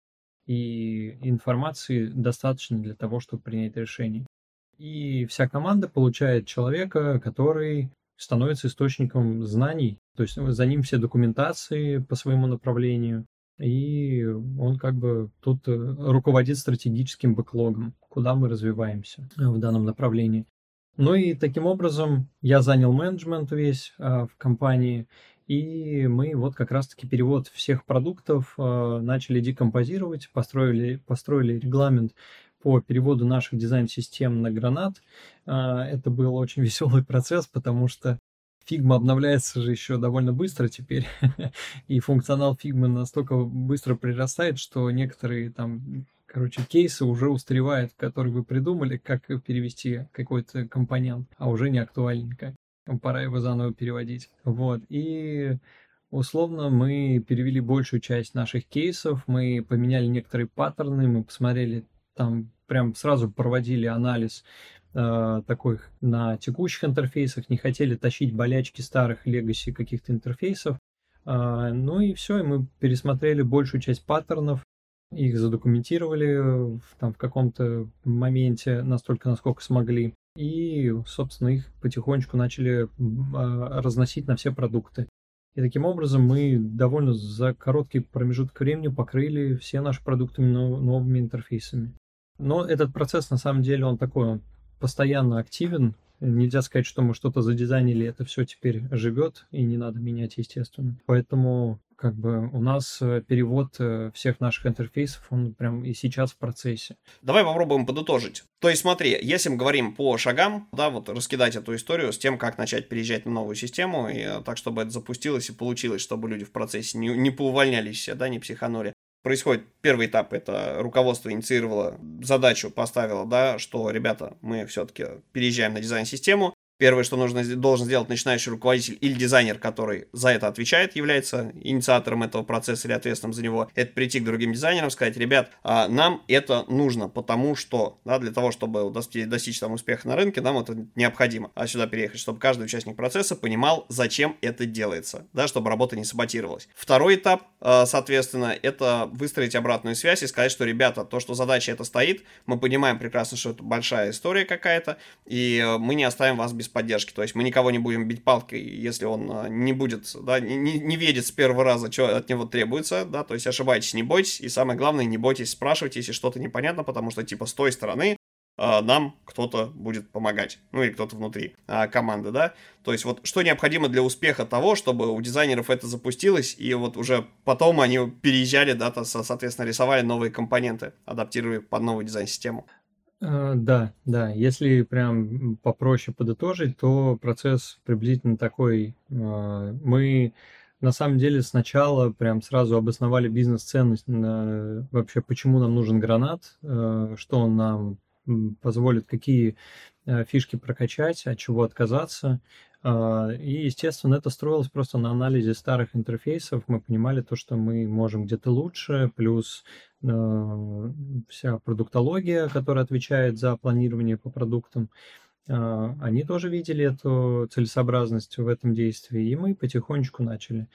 И информации достаточно для того, чтобы принять решение. И вся команда получает человека, который становится источником знаний, то есть за ним все документации по своему направлению, и он как бы тут э, руководит стратегическим бэклогом, куда мы развиваемся в данном направлении. Ну и таким образом я занял менеджмент весь а, в компании, и мы вот как раз-таки перевод всех продуктов а, начали декомпозировать, построили, построили регламент по переводу наших дизайн-систем на гранат. А, это был очень веселый процесс, потому что Figma обновляется же еще довольно быстро теперь, и функционал Figma настолько быстро прирастает, что некоторые там, короче, кейсы уже устаревают, которые вы придумали, как перевести какой-то компонент, а уже не актуальненько. Пора его заново переводить. Вот. И условно мы перевели большую часть наших кейсов, мы поменяли некоторые паттерны, мы посмотрели там прям сразу проводили анализ э, такой на текущих интерфейсах, не хотели тащить болячки старых легаси каких-то интерфейсов. Э, ну и все, и мы пересмотрели большую часть паттернов, их задокументировали в, там, в каком-то моменте настолько, насколько смогли. И, собственно, их потихонечку начали э, разносить на все продукты. И таким образом мы довольно за короткий промежуток времени покрыли все наши продукты новыми интерфейсами. Но этот процесс, на самом деле, он такой, он постоянно активен. Нельзя сказать, что мы что-то задизайнили, это все теперь живет, и не надо менять, естественно. Поэтому как бы у нас э, перевод э, всех наших интерфейсов, он прям и сейчас в процессе. Давай попробуем подытожить. То есть смотри, если мы говорим по шагам, да, вот раскидать эту историю с тем, как начать переезжать на новую систему, и э, так, чтобы это запустилось и получилось, чтобы люди в процессе не, не поувольнялись да, не психанули происходит первый этап, это руководство инициировало задачу, поставило, да, что, ребята, мы все-таки переезжаем на дизайн-систему, Первое, что нужно, должен сделать начинающий руководитель или дизайнер, который за это отвечает, является инициатором этого процесса или ответственным за него, это прийти к другим дизайнерам, сказать, ребят, а нам это нужно, потому что, да, для того, чтобы достичь, там успеха на рынке, нам это необходимо, а сюда переехать, чтобы каждый участник процесса понимал, зачем это делается, да, чтобы работа не саботировалась. Второй этап, а, соответственно, это выстроить обратную связь и сказать, что, ребята, то, что задача это стоит, мы понимаем прекрасно, что это большая история какая-то, и э, мы не оставим вас без без поддержки. То есть мы никого не будем бить палкой, если он а, не будет, да, не, не видит с первого раза, что от него требуется, да, то есть ошибайтесь, не бойтесь, и самое главное, не бойтесь спрашивать, если что-то непонятно, потому что, типа, с той стороны а, нам кто-то будет помогать, ну или кто-то внутри а, команды, да. То есть вот что необходимо для успеха того, чтобы у дизайнеров это запустилось, и вот уже потом они переезжали, да, то, соответственно, рисовали новые компоненты, адаптировали под новую дизайн-систему. Э, да, да. Если прям попроще подытожить, то процесс приблизительно такой. Э, мы на самом деле сначала прям сразу обосновали бизнес-ценность вообще, почему нам нужен гранат, э, что он нам позволит, какие фишки прокачать, от чего отказаться. И, естественно, это строилось просто на анализе старых интерфейсов. Мы понимали то, что мы можем где-то лучше, плюс Э, вся продуктология, которая отвечает за планирование по продуктам, э, они тоже видели эту целесообразность в этом действии, и мы потихонечку начали.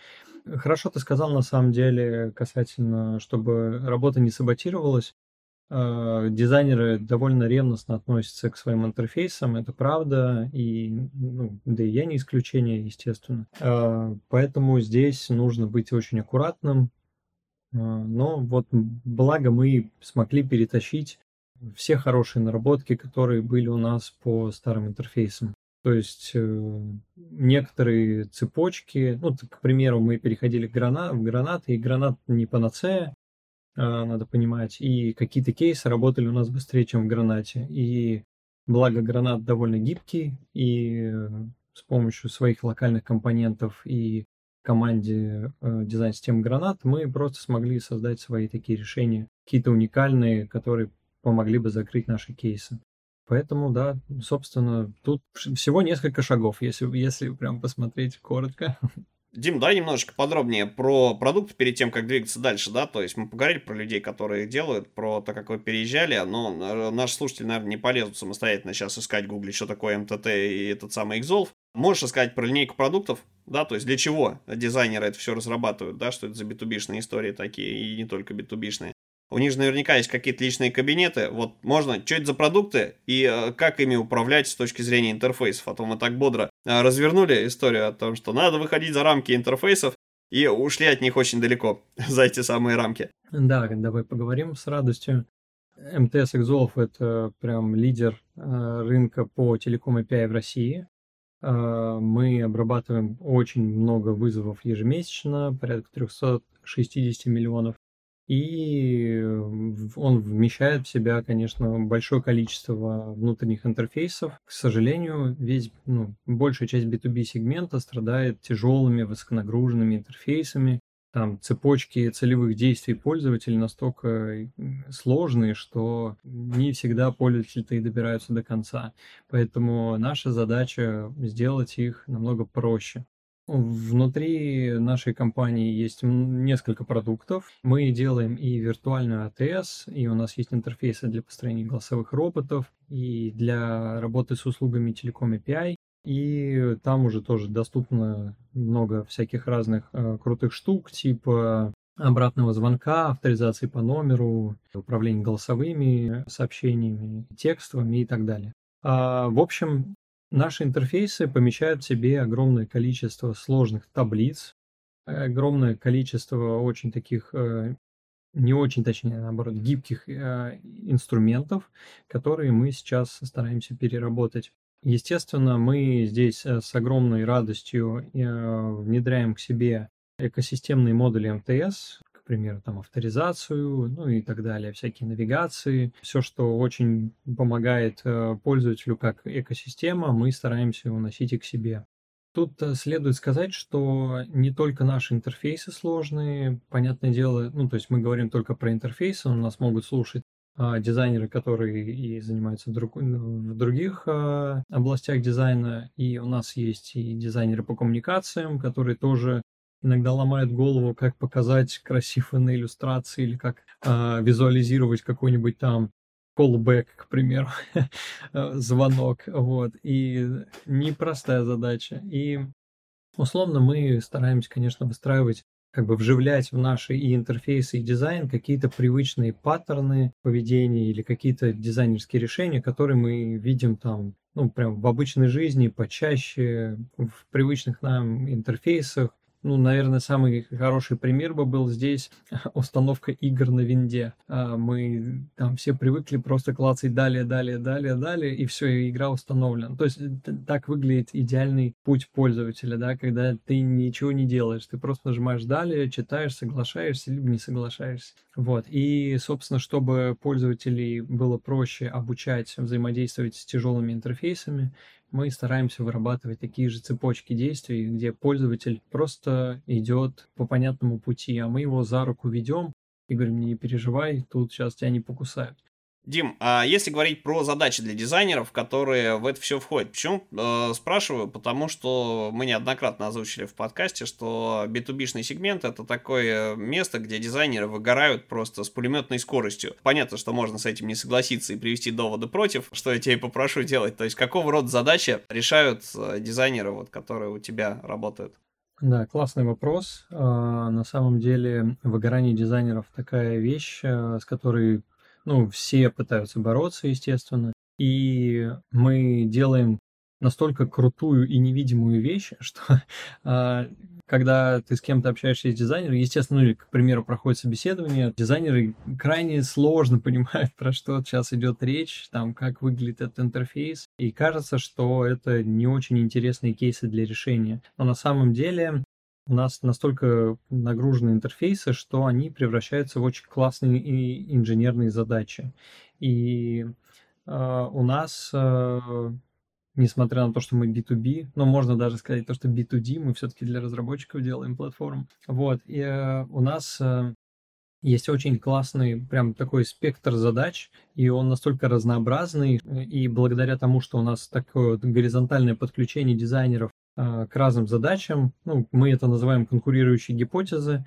Хорошо ты сказал, на самом деле, касательно, чтобы работа не саботировалась. Э, дизайнеры довольно ревностно относятся к своим интерфейсам, это правда, и ну, да и я не исключение, естественно. Поэтому здесь нужно быть очень аккуратным, а, но вот благо мы смогли перетащить все хорошие наработки, которые были у нас по старым интерфейсам. То есть э, некоторые цепочки, ну, к примеру, мы переходили к гранат, в гранаты, и гранат не панацея, надо понимать, и какие-то кейсы работали у нас быстрее, чем в гранате. И благо гранат довольно гибкий, и э, с помощью своих локальных компонентов и команде э, дизайн-системы Гранат мы просто смогли создать свои такие решения, какие-то уникальные, которые помогли бы закрыть наши кейсы. Поэтому, да, собственно, тут всего несколько шагов, если, если прям посмотреть коротко. Дим, дай немножечко подробнее про продукт перед тем, как двигаться дальше, да, то есть мы поговорили про людей, которые их делают, про то, как вы переезжали, но наши слушатели, наверное, не полезут самостоятельно сейчас искать в гугле, что такое МТТ и этот самый Exolve. Можешь рассказать про линейку продуктов, да, то есть для чего дизайнеры это все разрабатывают, да, что это за битубишные истории такие, и не только битубишные. У них же наверняка есть какие-то личные кабинеты. Вот можно, что это за продукты и э, как ими управлять с точки зрения интерфейсов. А то мы так бодро э, развернули историю о том, что надо выходить за рамки интерфейсов и ушли от них очень далеко, за эти самые рамки. Да, давай поговорим с радостью. МТС Exolve — это прям лидер э, рынка по телеком API в России. Мы обрабатываем очень много вызовов ежемесячно, порядка 360 миллионов и он вмещает в себя, конечно, большое количество внутренних интерфейсов. К сожалению, весь, ну, большая часть B2B сегмента страдает тяжелыми, высоконагруженными интерфейсами, там цепочки целевых действий пользователей настолько сложные, что не всегда пользователи-то и добираются до конца. Поэтому наша задача сделать их намного проще. Внутри нашей компании есть несколько продуктов. Мы делаем и виртуальную АТС, и у нас есть интерфейсы для построения голосовых роботов, и для работы с услугами Telecom API. И там уже тоже доступно много всяких разных э, крутых штук, типа обратного звонка, авторизации по номеру, управления голосовыми сообщениями, текстовыми и так далее. А, в общем, наши интерфейсы помещают в себе огромное количество сложных таблиц, огромное количество очень таких э, не очень, точнее, наоборот, гибких э, инструментов, которые мы сейчас стараемся переработать. Естественно, мы здесь э, с огромной радостью внедряем к себе экосистемные модули МТС, к там авторизацию, ну и так далее, всякие навигации. Все, что очень помогает э, пользователю как экосистема, мы стараемся уносить и к себе. Тут следует сказать, что не только наши интерфейсы сложные, понятное дело, ну, то есть мы говорим только про интерфейсы, у нас могут слушать а, дизайнеры, которые и занимаются друг, в других а, областях дизайна. И у нас есть и дизайнеры по коммуникациям, которые тоже иногда ломают голову, как показать красиво на иллюстрации или как а, визуализировать какой-нибудь там callback, к примеру, звонок, вот, и непростая задача. И условно мы стараемся, конечно, выстраивать как бы вживлять в наши и интерфейсы, и дизайн какие-то привычные паттерны поведения или какие-то дизайнерские решения, которые мы видим там, ну, прям в обычной жизни почаще, в привычных нам интерфейсах, ну, наверное, самый хороший пример бы был здесь установка игр на винде. А, мы там все привыкли просто клацать далее, далее, далее, далее, и все, игра установлена. То есть так выглядит идеальный путь пользователя, да, когда ты ничего не делаешь, ты просто нажимаешь далее, читаешь, соглашаешься, либо не соглашаешься. Вот. И, собственно, чтобы пользователей было проще обучать взаимодействовать с тяжелыми интерфейсами, мы стараемся вырабатывать такие же цепочки действий, где пользователь просто идет по понятному пути, а мы его за руку ведем и говорим, не переживай, тут сейчас тебя не покусают. Дим, а если говорить про задачи для дизайнеров, которые в это все входят, почему э, спрашиваю? Потому что мы неоднократно озвучили в подкасте, что B2B-шный сегмент это такое место, где дизайнеры выгорают просто с пулеметной скоростью. Понятно, что можно с этим не согласиться и привести доводы против, что я тебя и попрошу делать. То есть какого рода задачи решают э, дизайнеры, вот, которые у тебя работают? Да, классный вопрос. А, на самом деле выгорание дизайнеров такая вещь, э, с которой ну, все пытаются бороться, естественно. И мы делаем настолько крутую и невидимую вещь, что а, когда ты с кем-то общаешься из дизайнера, естественно, ну или, к примеру, проходит собеседование, дизайнеры крайне сложно понимают, про что сейчас идет речь, там, как выглядит этот интерфейс, и кажется, что это не очень интересные кейсы для решения. Но на самом деле у нас настолько нагружены интерфейсы, что они превращаются в очень классные и инженерные задачи. И э, у нас, э, несмотря на то, что мы B2B, но можно даже сказать то, что B2D, мы все-таки для разработчиков делаем платформу. Вот, и э, у нас э, есть очень классный прям такой спектр задач, и он настолько разнообразный, и благодаря тому, что у нас такое вот горизонтальное подключение дизайнеров к разным задачам. Ну, мы это называем конкурирующие гипотезы,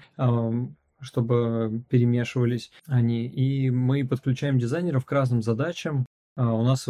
чтобы перемешивались они. И мы подключаем дизайнеров к разным задачам. А, у нас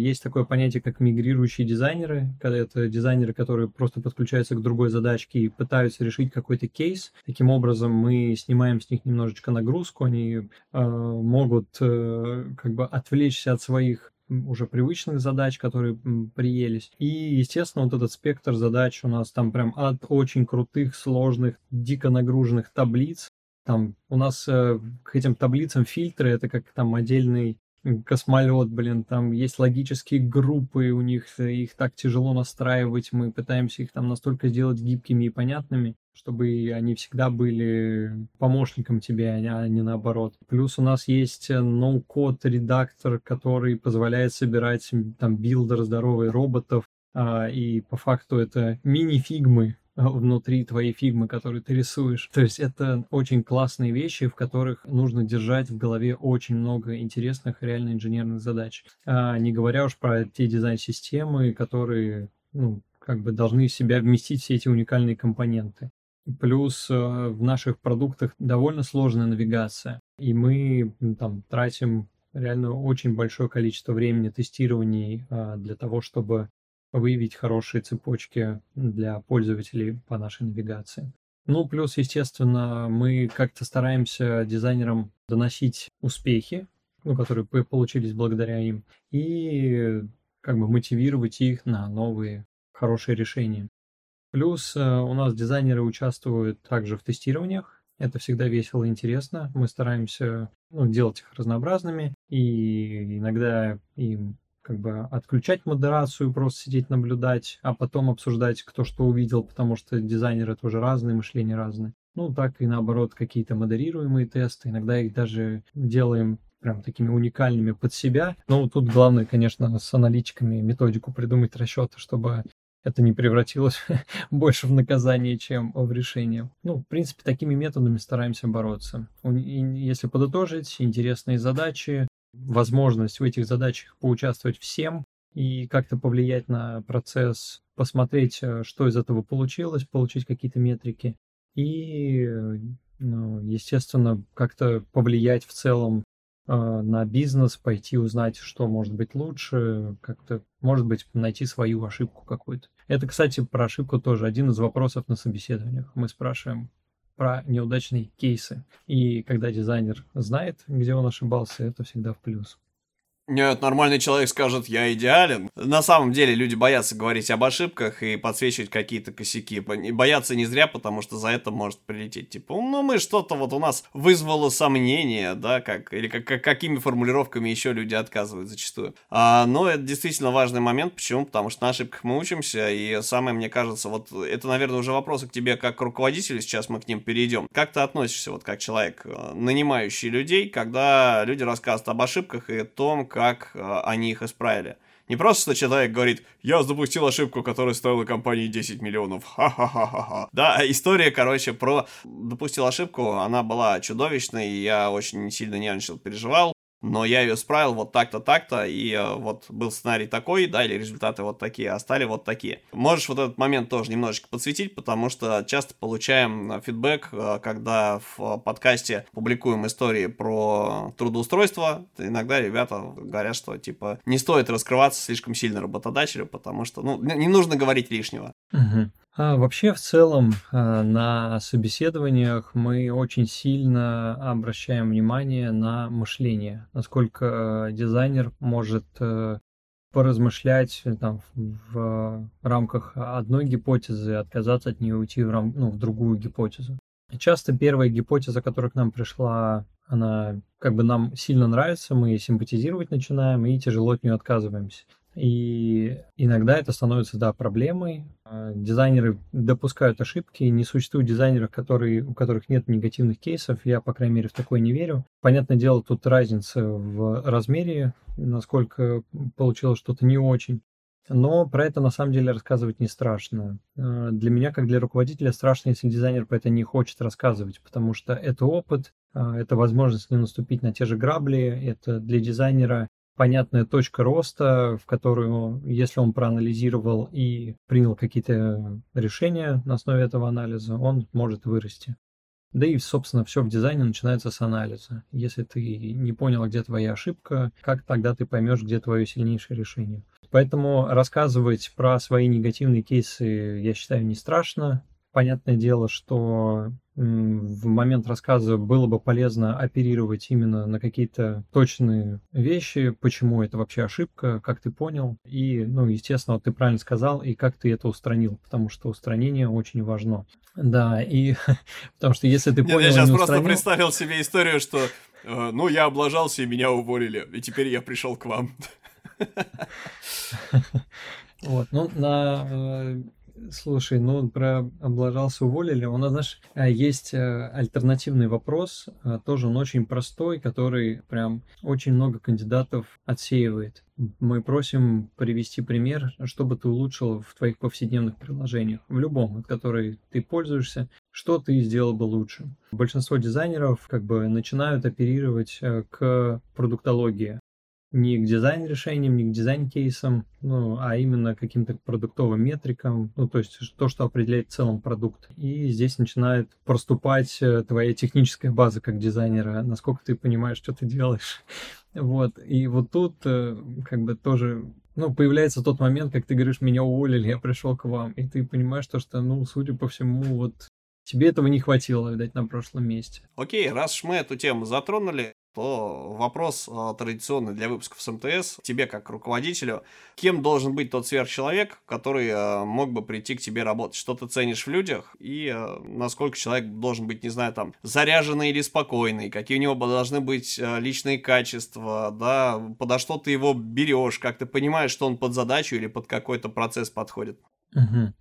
есть такое понятие, как мигрирующие дизайнеры, когда это дизайнеры, которые просто подключаются к другой задачке и пытаются решить какой-то кейс. Таким образом, мы снимаем с них немножечко нагрузку, они э, могут э, как бы отвлечься от своих уже привычных задач, которые приелись. И, естественно, вот этот спектр задач у нас там прям от очень крутых, сложных, дико нагруженных таблиц. Там у нас э, к этим таблицам фильтры, это как там отдельный космолет, блин, там есть логические группы, у них э, их так тяжело настраивать, мы пытаемся их там настолько сделать гибкими и понятными, чтобы они всегда были помощником тебе, а не наоборот. Плюс у нас есть no-code редактор, который позволяет собирать там builder здоровых роботов, а, и по факту это мини-фигмы, внутри твоей фигмы, которую ты рисуешь. То есть это очень классные вещи, в которых нужно держать в голове очень много интересных реально инженерных задач. А не говоря уж про те дизайн-системы, которые ну, как бы должны в себя вместить все эти уникальные компоненты. Плюс э, в наших продуктах довольно сложная навигация, и мы там тратим реально очень большое количество времени тестирований а, для того, чтобы выявить хорошие цепочки для пользователей по нашей навигации. Ну, плюс, естественно, мы как-то стараемся дизайнерам доносить успехи, ну, которые получились благодаря им, и как бы мотивировать их на новые хорошие решения. Плюс э, у нас дизайнеры участвуют также в тестированиях. Это всегда весело и интересно. Мы стараемся ну, делать их разнообразными, и иногда им как бы отключать модерацию, просто сидеть наблюдать, а потом обсуждать, кто что увидел, потому что дизайнеры тоже разные, мышление разное. Ну, так и наоборот, какие-то модерируемые тесты. Иногда их даже делаем прям такими уникальными под себя. Но тут главное, конечно, с аналитиками методику придумать расчеты, чтобы это не превратилось больше в наказание, чем в решение. Ну, в принципе, такими методами стараемся бороться. Если подытожить, интересные задачи, возможность в этих задачах поучаствовать всем и как-то повлиять на процесс, посмотреть, э, что из этого получилось, получить какие-то метрики и, ну, естественно, как-то повлиять в целом э, на бизнес, пойти узнать, что может быть лучше, как-то, может быть, найти свою ошибку какую-то. Это, кстати, про ошибку тоже один из вопросов на собеседованиях. Мы спрашиваем, про неудачные кейсы. И когда дизайнер знает, где он ошибался, это всегда в плюс. Нет, нормальный человек скажет, я идеален. На самом деле люди боятся говорить об ошибках и подсвечивать какие-то косяки. Боятся не зря, потому что за это может прилететь. Типа, ну мы что-то вот у нас вызвало сомнение, да, как, или как, как, какими формулировками еще люди отказывают зачастую. А, но это действительно важный момент. Почему? Потому что на ошибках мы учимся. И самое, мне кажется, вот это, наверное, уже вопросы к тебе как к руководителю. Сейчас мы к ним перейдем. Как ты относишься вот как человек, э, нанимающий людей, когда люди рассказывают об ошибках и том, э, они их исправили. Не просто что человек говорит, я допустил ошибку, которая стоила компании 10 миллионов. Ха-ха-ха-ха. Да, история, короче, про допустил ошибку, она была чудовищной, я очень сильно нервничал, переживал но я ее справил вот так-то, так-то, и э, вот был сценарий такой, да, или результаты вот такие, а стали вот такие. Можешь вот этот момент тоже немножечко подсветить, потому что часто получаем э, фидбэк, э, когда в подкасте публикуем истории про трудоустройство, иногда ребята говорят, что, типа, не стоит раскрываться слишком сильно работодателю, потому что, ну, не нужно говорить лишнего. Угу. А вообще, в целом, а, на собеседованиях мы очень сильно обращаем внимание на мышление, насколько дизайнер может э, поразмышлять э, там, в рамках одной гипотезы, отказаться от нее, уйти в, рам... ну, в другую гипотезу. Часто первая гипотеза, которая к нам пришла, она как бы нам сильно нравится, мы симпатизировать начинаем и тяжело от нее отказываемся. И иногда это становится, да, проблемой. А, дизайнеры допускают ошибки. Не существует дизайнеров, которые, у которых нет негативных кейсов. Я, по крайней мере, в такое не верю. Понятное дело, тут разница в размере, насколько получилось что-то не очень. Но про это на самом деле рассказывать не страшно. А, для меня, как для руководителя, страшно, если дизайнер про это не хочет рассказывать, потому что это опыт, а, это возможность не наступить на те же грабли, это для дизайнера понятная точка роста, в которую, если он проанализировал и принял какие-то решения на основе этого анализа, он может вырасти. Да и, собственно, все в дизайне начинается с анализа. Если ты не понял, где твоя ошибка, как тогда ты поймешь, где твое сильнейшее решение. Поэтому рассказывать про свои негативные кейсы, я считаю, не страшно. Понятное дело, что в момент рассказа было бы полезно оперировать именно на какие-то точные вещи, почему это вообще ошибка, как ты понял, и, ну, естественно, вот ты правильно сказал, и как ты это устранил, потому что устранение очень важно. Да, и потому что если ты понял... Я сейчас просто представил себе историю, что Э, ну, я облажался, и меня уволили, и теперь я пришел к вам. Вот, ну, на э, Слушай, ну про облажался, уволили. У нас, знаешь, э, есть альтернативный вопрос, тоже он очень простой, который прям очень много кандидатов отсеивает. Мы просим привести пример, чтобы ты улучшил в твоих повседневных приложениях, в любом, от которой ты пользуешься, что ты сделал бы лучше. Большинство дизайнеров как бы начинают оперировать э, к продуктологии, не к дизайн-решениям, не к дизайн-кейсам, ну, а именно каким-то продуктовым метрикам, ну, то есть то, что определяет в целом продукт. И здесь начинает проступать э, твоя техническая база как дизайнера, насколько ты понимаешь, что ты делаешь. Вот, и вот тут э, как бы тоже ну, появляется тот момент, как ты говоришь, меня уволили, я пришел к вам, и ты понимаешь то, что, ну, судя по всему, вот тебе этого не хватило, видать, на прошлом месте. Окей, раз уж мы эту тему затронули, то вопрос э, традиционный для выпусков с МТС, тебе как руководителю, кем должен быть тот сверхчеловек, который э, мог бы прийти к тебе работать, что ты ценишь в людях и э, насколько человек должен быть, не знаю, там, заряженный или спокойный, какие у него должны быть личные качества, да, подо что ты его берешь, как ты понимаешь, что он под задачу или под какой-то процесс подходит. Угу.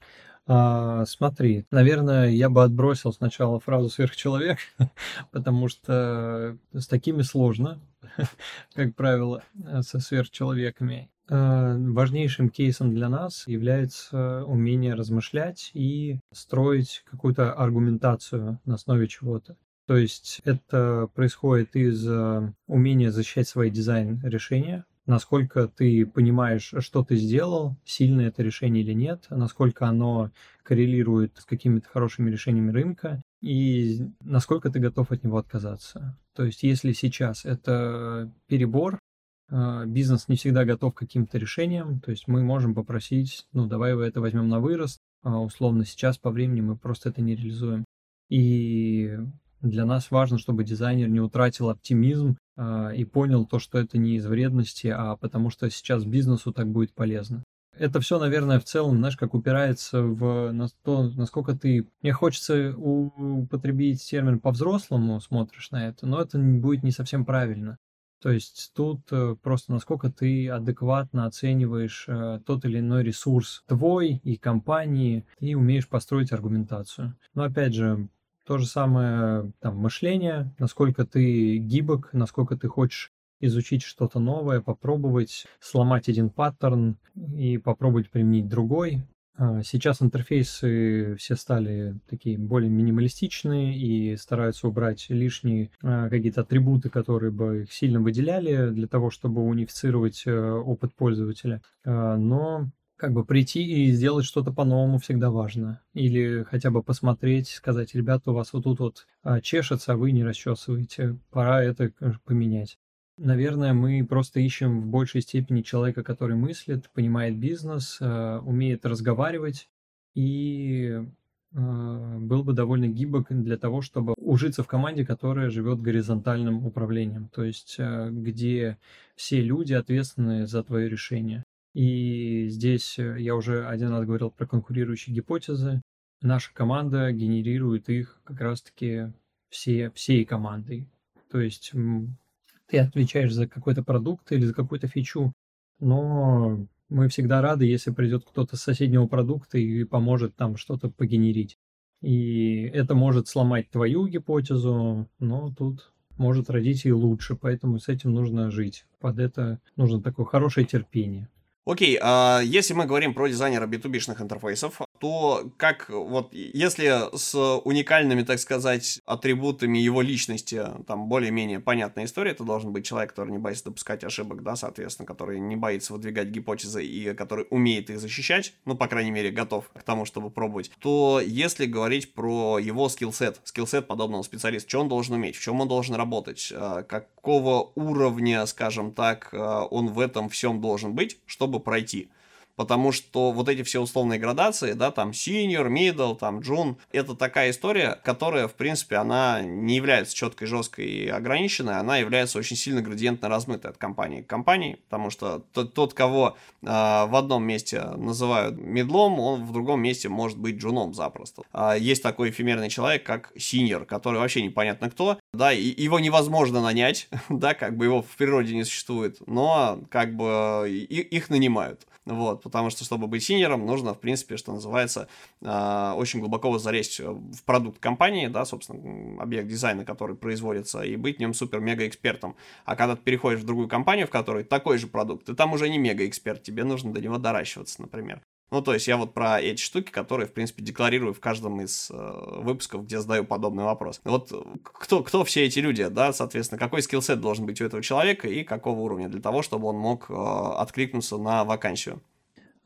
А, смотри, наверное, я бы отбросил сначала фразу сверхчеловек, потому что с такими сложно, как правило, со сверхчеловеками. А, важнейшим кейсом для нас является умение размышлять и строить какую-то аргументацию на основе чего-то. То есть это происходит из а, умения защищать свои дизайн-решения, насколько ты понимаешь, что ты сделал, сильное это решение или нет, насколько оно коррелирует с какими-то хорошими решениями рынка, и насколько ты готов от него отказаться. То есть, если сейчас это перебор, а, бизнес не всегда готов к каким-то решениям, то есть мы можем попросить, ну, давай вы это возьмем на вырост, а условно сейчас по времени мы просто это не реализуем. И для нас важно, чтобы дизайнер не утратил оптимизм э, и понял то, что это не из вредности, а потому что сейчас бизнесу так будет полезно. Это все, наверное, в целом, знаешь, как упирается в на то, насколько ты... Мне хочется употребить термин по-взрослому, смотришь на это, но это будет не совсем правильно. То есть тут э, просто насколько ты адекватно оцениваешь э, тот или иной ресурс твой и компании и умеешь построить аргументацию. Но опять же, то же самое там, мышление, насколько ты гибок, насколько ты хочешь изучить что-то новое, попробовать сломать один паттерн и попробовать применить другой. А, сейчас интерфейсы все стали такие более минималистичные и стараются убрать лишние а, какие-то атрибуты, которые бы их сильно выделяли для того, чтобы унифицировать э, опыт пользователя. А, но как бы прийти и сделать что-то по-новому всегда важно. Или хотя бы посмотреть, сказать, ребята, у вас вот тут вот а, чешется, а вы не расчесываете, пора это поменять. Наверное, мы просто ищем в большей степени человека, который мыслит, понимает бизнес, а, умеет разговаривать и а, был бы довольно гибок для того, чтобы ужиться в команде, которая живет горизонтальным управлением, то есть где все люди ответственны за твое решение. И здесь э, я уже один раз говорил про конкурирующие гипотезы. Наша команда генерирует их как раз-таки все, всей командой. То есть ты отвечаешь за какой-то продукт или за какую-то фичу, но мы всегда рады, если придет кто-то с соседнего продукта и поможет там что-то погенерить. И это может сломать твою гипотезу, но тут может родить и лучше, поэтому с этим нужно жить. Под это нужно такое хорошее терпение. Окей, а если мы говорим про дизайнера B2B-шных интерфейсов, то как вот если с уникальными, так сказать, атрибутами его личности, там более-менее понятная история, это должен быть человек, который не боится допускать ошибок, да, соответственно, который не боится выдвигать гипотезы и который умеет их защищать, ну, по крайней мере, готов к тому, чтобы пробовать, то если говорить про его скиллсет, скиллсет подобного специалиста, что он должен уметь, в чем он должен работать, а, какого уровня, скажем так, а, он в этом всем должен быть, чтобы пройти. Потому что вот эти все условные градации, да, там senior, middle, там jun, это такая история, которая, в принципе, она не является четкой, жесткой и ограниченной, она является очень сильно градиентно размытой от компании к компании, потому что тот, тот кого э, в одном месте называют middle ом, он в другом месте может быть джуном запросто. А есть такой эфемерный человек, как senior, который вообще непонятно кто, да, и его невозможно нанять, да, как бы его в природе не существует, но как бы их нанимают. Вот, потому что, чтобы быть senior ом, нужно, в принципе, что называется, э, очень глубоко залезть в продукт компании, да, собственно, объект дизайна, который производится, и быть в нем супер-мега-экспертом. А когда ты переходишь в другую компанию, в которой такой же продукт, ты там уже не мега-эксперт, тебе нужно до него доращиваться, например. Ну, то есть я вот про эти штуки, которые, в принципе, декларирую в каждом из э, выпусков, где задаю подобный вопрос. Вот кто, кто все эти люди, да, соответственно, какой скиллсет должен быть у этого человека и какого уровня для того, чтобы он мог э, откликнуться на вакансию?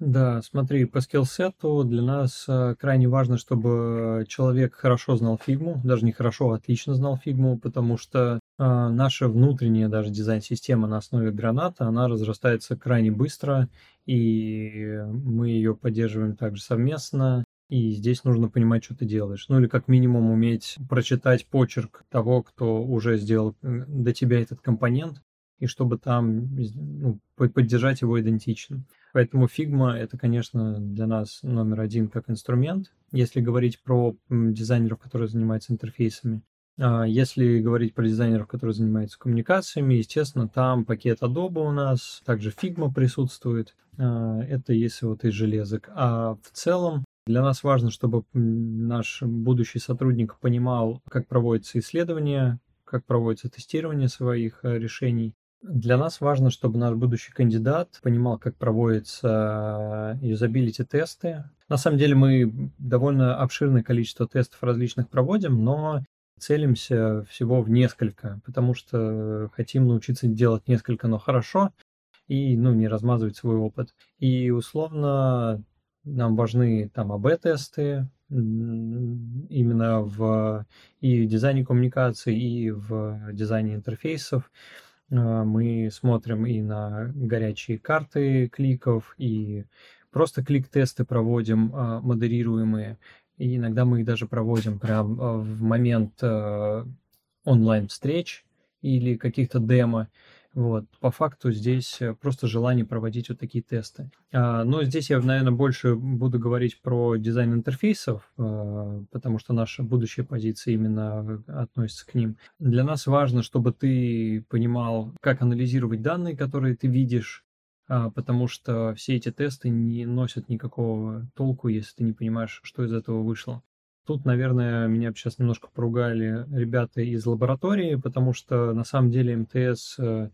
Да, смотри, по скиллсету для нас э, крайне важно, чтобы человек хорошо знал фигму, даже не хорошо, а отлично знал фигму, потому что э, наша внутренняя даже дизайн-система на основе граната, она разрастается крайне быстро, и мы ее поддерживаем также совместно. И здесь нужно понимать, что ты делаешь. Ну или как минимум уметь прочитать почерк того, кто уже сделал э, до тебя этот компонент, и чтобы там ну, поддержать его идентично. Поэтому Figma это, конечно, для нас номер один как инструмент, если говорить про дизайнеров, которые занимаются интерфейсами. А если говорить про дизайнеров, которые занимаются коммуникациями, естественно, там пакет Adobe у нас, также Figma присутствует. А, это если вот из железок. А в целом для нас важно, чтобы наш будущий сотрудник понимал, как проводится исследование, как проводится тестирование своих э, решений, для нас важно, чтобы наш будущий кандидат понимал, как проводятся юзабилити-тесты. На самом деле мы довольно обширное количество тестов различных проводим, но целимся всего в несколько, потому что хотим научиться делать несколько, но хорошо, и ну, не размазывать свой опыт. И условно нам важны там АБ-тесты, именно в и в дизайне коммуникации, и в дизайне интерфейсов. А, мы смотрим и на горячие карты кликов, и просто клик-тесты проводим а, модерируемые. И иногда мы их даже проводим прям а, в момент онлайн-встреч или каких-то демо. Вот. По факту здесь э, просто желание проводить вот такие тесты. А, но здесь я, наверное, больше буду говорить про дизайн интерфейсов, потому что наша будущая позиция именно относится к ним. Для нас важно, чтобы ты понимал, как анализировать данные, которые ты видишь, потому что все эти тесты не носят никакого толку, если ты не понимаешь, что из этого вышло. Тут, наверное, меня сейчас немножко поругали ребята из лаборатории, потому что на самом деле МТС э,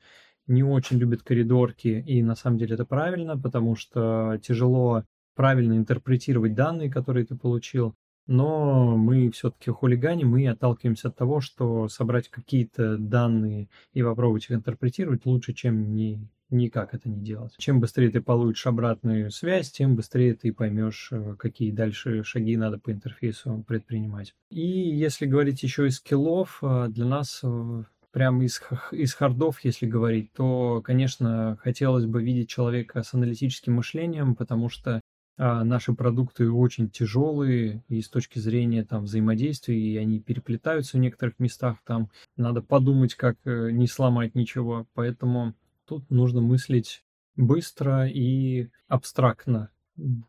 не очень любит коридорки, и на самом деле это правильно, потому что тяжело правильно интерпретировать данные, которые ты получил. Но мы все-таки хулиганим и отталкиваемся от того, что собрать какие-то данные и попробовать их интерпретировать лучше, чем не никак это не делать. Чем быстрее ты получишь обратную связь, тем быстрее ты поймешь, э, какие дальше шаги надо по интерфейсу предпринимать. И если говорить еще из скиллов, э, для нас э, прям из, из хардов, если говорить, то, конечно, хотелось бы видеть человека с аналитическим мышлением, потому что а, наши продукты очень тяжелые и с точки зрения там взаимодействия, и они переплетаются в некоторых местах, там надо подумать, как не сломать ничего, поэтому Тут нужно мыслить быстро и абстрактно,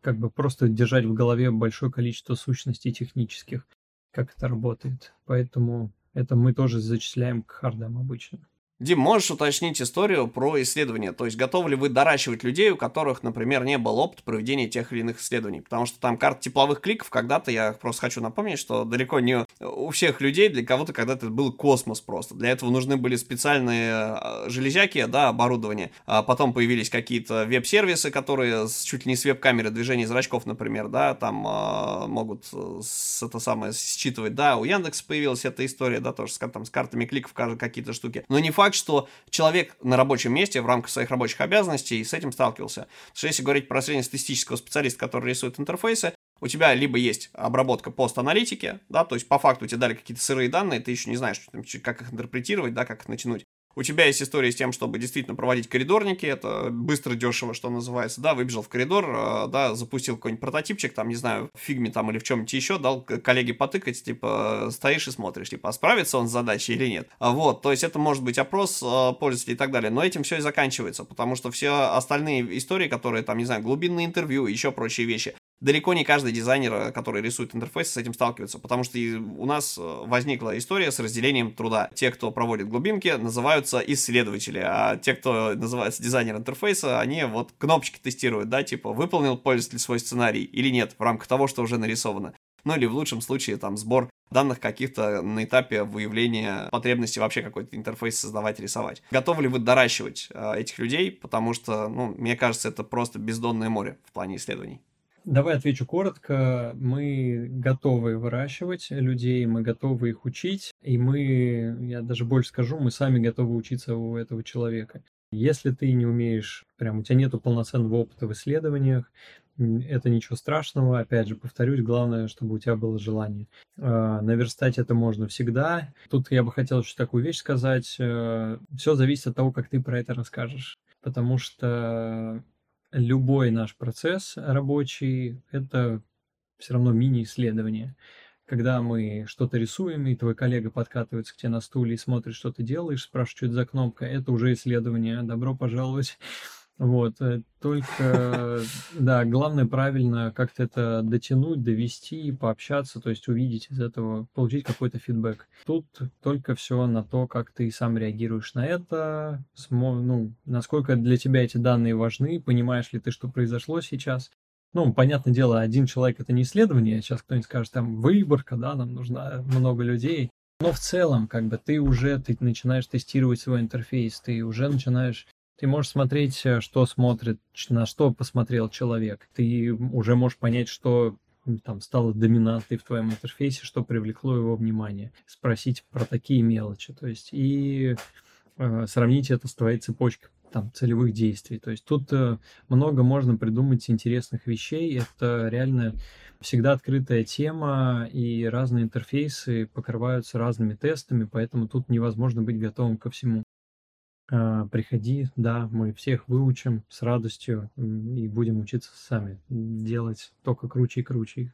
как бы просто держать в голове большое количество сущностей технических, как это работает. Поэтому это мы тоже зачисляем к хардам обычно. Дим, можешь уточнить историю про исследования? То есть, готовы ли вы доращивать людей, у которых, например, не был опыт проведения тех или иных исследований? Потому что там карта тепловых кликов когда-то, я просто хочу напомнить, что далеко не у всех людей, для кого-то когда-то был космос просто. Для этого нужны были специальные а, железяки, да, оборудование. А потом появились какие-то веб-сервисы, которые чуть ли не с веб-камеры движения зрачков, например, да, там а, могут с, это самое считывать, да, у Яндекса появилась эта история, да, тоже с, там, с картами кликов какие-то штуки. Но не факт, факт, что человек на рабочем месте в рамках своих рабочих обязанностей с этим сталкивался. Потому что если говорить про среднестатистического специалиста, который рисует интерфейсы, у тебя либо есть обработка пост-аналитики, да, то есть по факту тебе дали какие-то сырые данные, ты еще не знаешь, как их интерпретировать, да, как их натянуть. У тебя есть история с тем, чтобы действительно проводить коридорники, это быстро, дешево, что называется, да, выбежал в коридор, э, да, запустил какой-нибудь прототипчик, там, не знаю, в фигме там или в чем-нибудь еще, дал коллеге потыкать, типа, стоишь и смотришь, типа, а справится он с задачей или нет. А вот, то есть это может быть опрос э, пользователей и так далее, но этим все и заканчивается, потому что все остальные истории, которые там, не знаю, глубинные интервью, еще прочие вещи, далеко не каждый дизайнер, э, который рисует интерфейс, с этим сталкивается, потому что у нас э, возникла история с разделением труда. Те, кто проводит глубинки, называются исследователи, а те, кто называется дизайнер интерфейса, они вот кнопочки тестируют, да, типа выполнил пользователь свой сценарий или нет в рамках того, что уже нарисовано. Ну или в лучшем случае там сбор данных каких-то на этапе выявления потребности вообще какой-то интерфейс создавать, рисовать. Готовы ли вы доращивать э, этих людей? Потому что, ну, мне кажется, это просто бездонное море в плане исследований. Давай отвечу коротко. Мы готовы выращивать людей, мы готовы их учить, и мы, я даже больше скажу, мы сами готовы учиться у этого человека. Если ты не умеешь, прям у тебя нету полноценного опыта в исследованиях, это ничего страшного. Опять же, повторюсь, главное, чтобы у тебя было желание. А, наверстать это можно всегда. Тут я бы хотел еще такую вещь сказать. Э, Все зависит от того, как ты про это расскажешь. Потому что любой наш процесс рабочий — это все равно мини-исследование. Когда мы что-то рисуем, и твой коллега подкатывается к тебе на стуле и смотрит, что ты делаешь, спрашивает, что это за кнопка, это уже исследование. Добро пожаловать вот, э, только, да, главное правильно как-то это дотянуть, довести, пообщаться, то есть увидеть из этого, получить какой-то фидбэк. Тут только все на то, как ты сам реагируешь на это, ну, насколько для тебя эти данные важны, понимаешь ли ты, что произошло сейчас. Ну, понятное дело, один человек это не исследование, сейчас кто-нибудь скажет, там, выборка, да, нам нужно много людей. Но в целом, как бы, ты уже ты начинаешь тестировать свой интерфейс, ты уже начинаешь ты можешь смотреть, э, что смотрит, на что посмотрел человек. Ты уже можешь понять, что там стало доминантой в твоем интерфейсе, что привлекло его внимание. Спросить про такие мелочи. То есть и э, сравнить это с твоей цепочкой там, целевых действий. То есть тут э, много можно придумать интересных вещей. Это реально всегда открытая тема, и разные интерфейсы покрываются разными тестами, поэтому тут невозможно быть готовым ко всему. А, приходи, да, мы всех выучим с радостью и будем учиться сами делать только круче и круче их.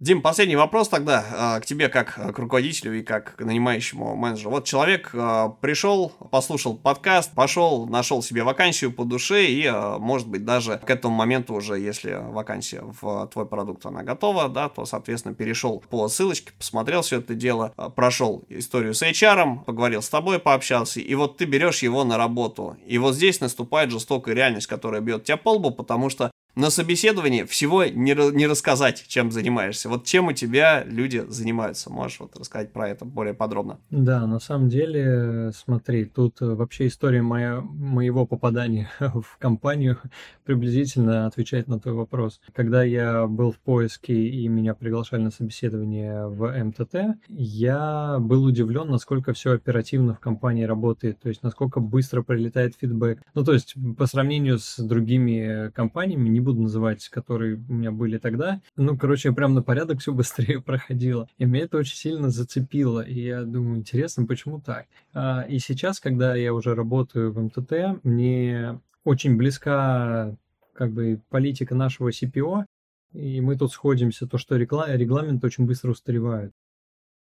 Дим, последний вопрос тогда а, к тебе как к руководителю и как к нанимающему менеджеру. Вот человек а, пришел, послушал подкаст, пошел, нашел себе вакансию по душе и, а, может быть, даже к этому моменту уже, если вакансия в твой продукт, она готова, да, то, соответственно, перешел по ссылочке, посмотрел все это дело, прошел историю с HR, поговорил с тобой, пообщался, и вот ты берешь его на работу. И вот здесь наступает жестокая реальность, которая бьет тебя по лбу, потому что на собеседовании всего не, не рассказать, чем занимаешься. Вот чем у тебя люди занимаются? Можешь вот рассказать про это более подробно? Да, на самом деле, смотри, тут э, вообще история моя, моего попадания в компанию приблизительно отвечает на твой вопрос. Когда я был в поиске и меня приглашали на собеседование в МТТ, я был удивлен, насколько все оперативно в компании работает, то есть насколько быстро прилетает фидбэк. Ну, то есть по сравнению с другими компаниями, не буду называть, которые у меня были тогда. Ну, короче, прям на порядок все быстрее проходило. И меня это очень сильно зацепило. И я думаю, интересно, почему так? А, и сейчас, когда я уже работаю в МТТ, мне очень близка как бы политика нашего CPO, и мы тут сходимся, то, что регламент очень быстро устаревает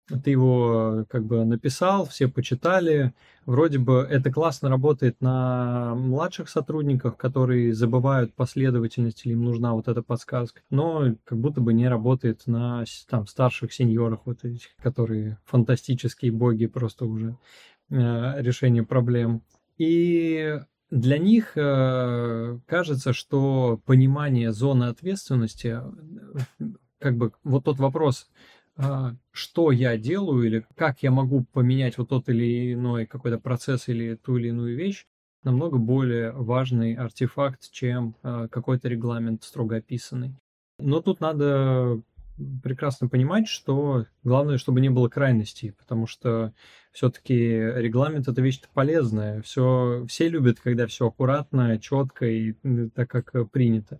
ты его как бы написал, все почитали. Вроде бы это классно работает на младших сотрудниках, которые забывают последовательность или им нужна вот эта подсказка, но как будто бы не работает на там старших сеньорах вот этих, которые фантастические боги просто уже э, решение проблем. И для них э, кажется, что понимание зоны ответственности, э, как бы вот тот вопрос, что я делаю или как я могу поменять вот тот или иной какой-то процесс или ту или иную вещь, намного более важный артефакт, чем а, какой-то регламент строго описанный. Но тут надо прекрасно понимать, что главное, чтобы не было крайностей, потому что все-таки регламент это вещь полезная. Все, все любят, когда все аккуратно, четко и так, как принято.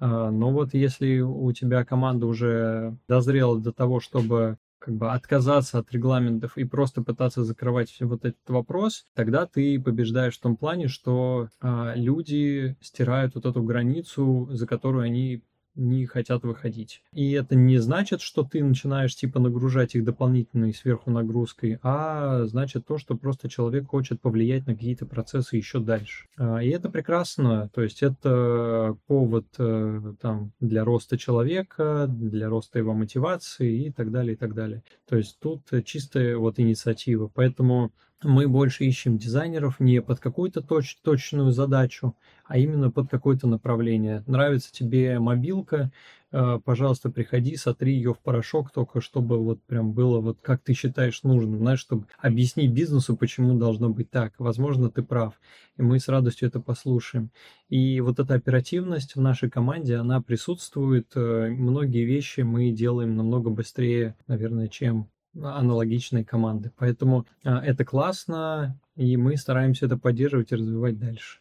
А, но вот если у тебя команда уже дозрела до того, чтобы как бы отказаться от регламентов и просто пытаться закрывать вот этот вопрос, тогда ты побеждаешь в том плане, что а, люди стирают вот эту границу, за которую они не хотят выходить. И это не значит, что ты начинаешь типа нагружать их дополнительной сверху нагрузкой, а значит то, что просто человек хочет повлиять на какие-то процессы еще дальше. А, и это прекрасно, то есть это повод э, там для роста человека, для роста его мотивации и так далее, и так далее. То есть тут чистая вот инициатива. Поэтому мы больше ищем дизайнеров не под какую-то точ точную задачу, а именно под какое-то направление. Нравится тебе мобилка, э, пожалуйста, приходи, сотри ее в порошок, только чтобы вот прям было вот как ты считаешь нужным, знаешь, чтобы объяснить бизнесу, почему должно быть так. Возможно, ты прав, и мы с радостью это послушаем. И вот эта оперативность в нашей команде, она присутствует. Э, многие вещи мы делаем намного быстрее, наверное, чем аналогичные команды. Поэтому а, это классно, и мы стараемся это поддерживать и развивать дальше.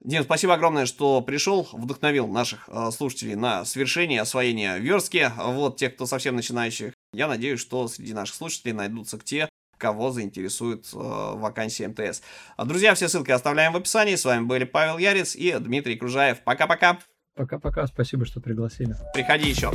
Дим, спасибо огромное, что пришел, вдохновил наших э, слушателей на совершение освоения верстки. Вот тех, кто совсем начинающих. Я надеюсь, что среди наших слушателей найдутся те, кого заинтересует э, вакансия МТС. Друзья, все ссылки оставляем в описании. С вами были Павел Ярец и Дмитрий Кружаев. Пока-пока. Пока-пока. Спасибо, что пригласили. Приходи еще.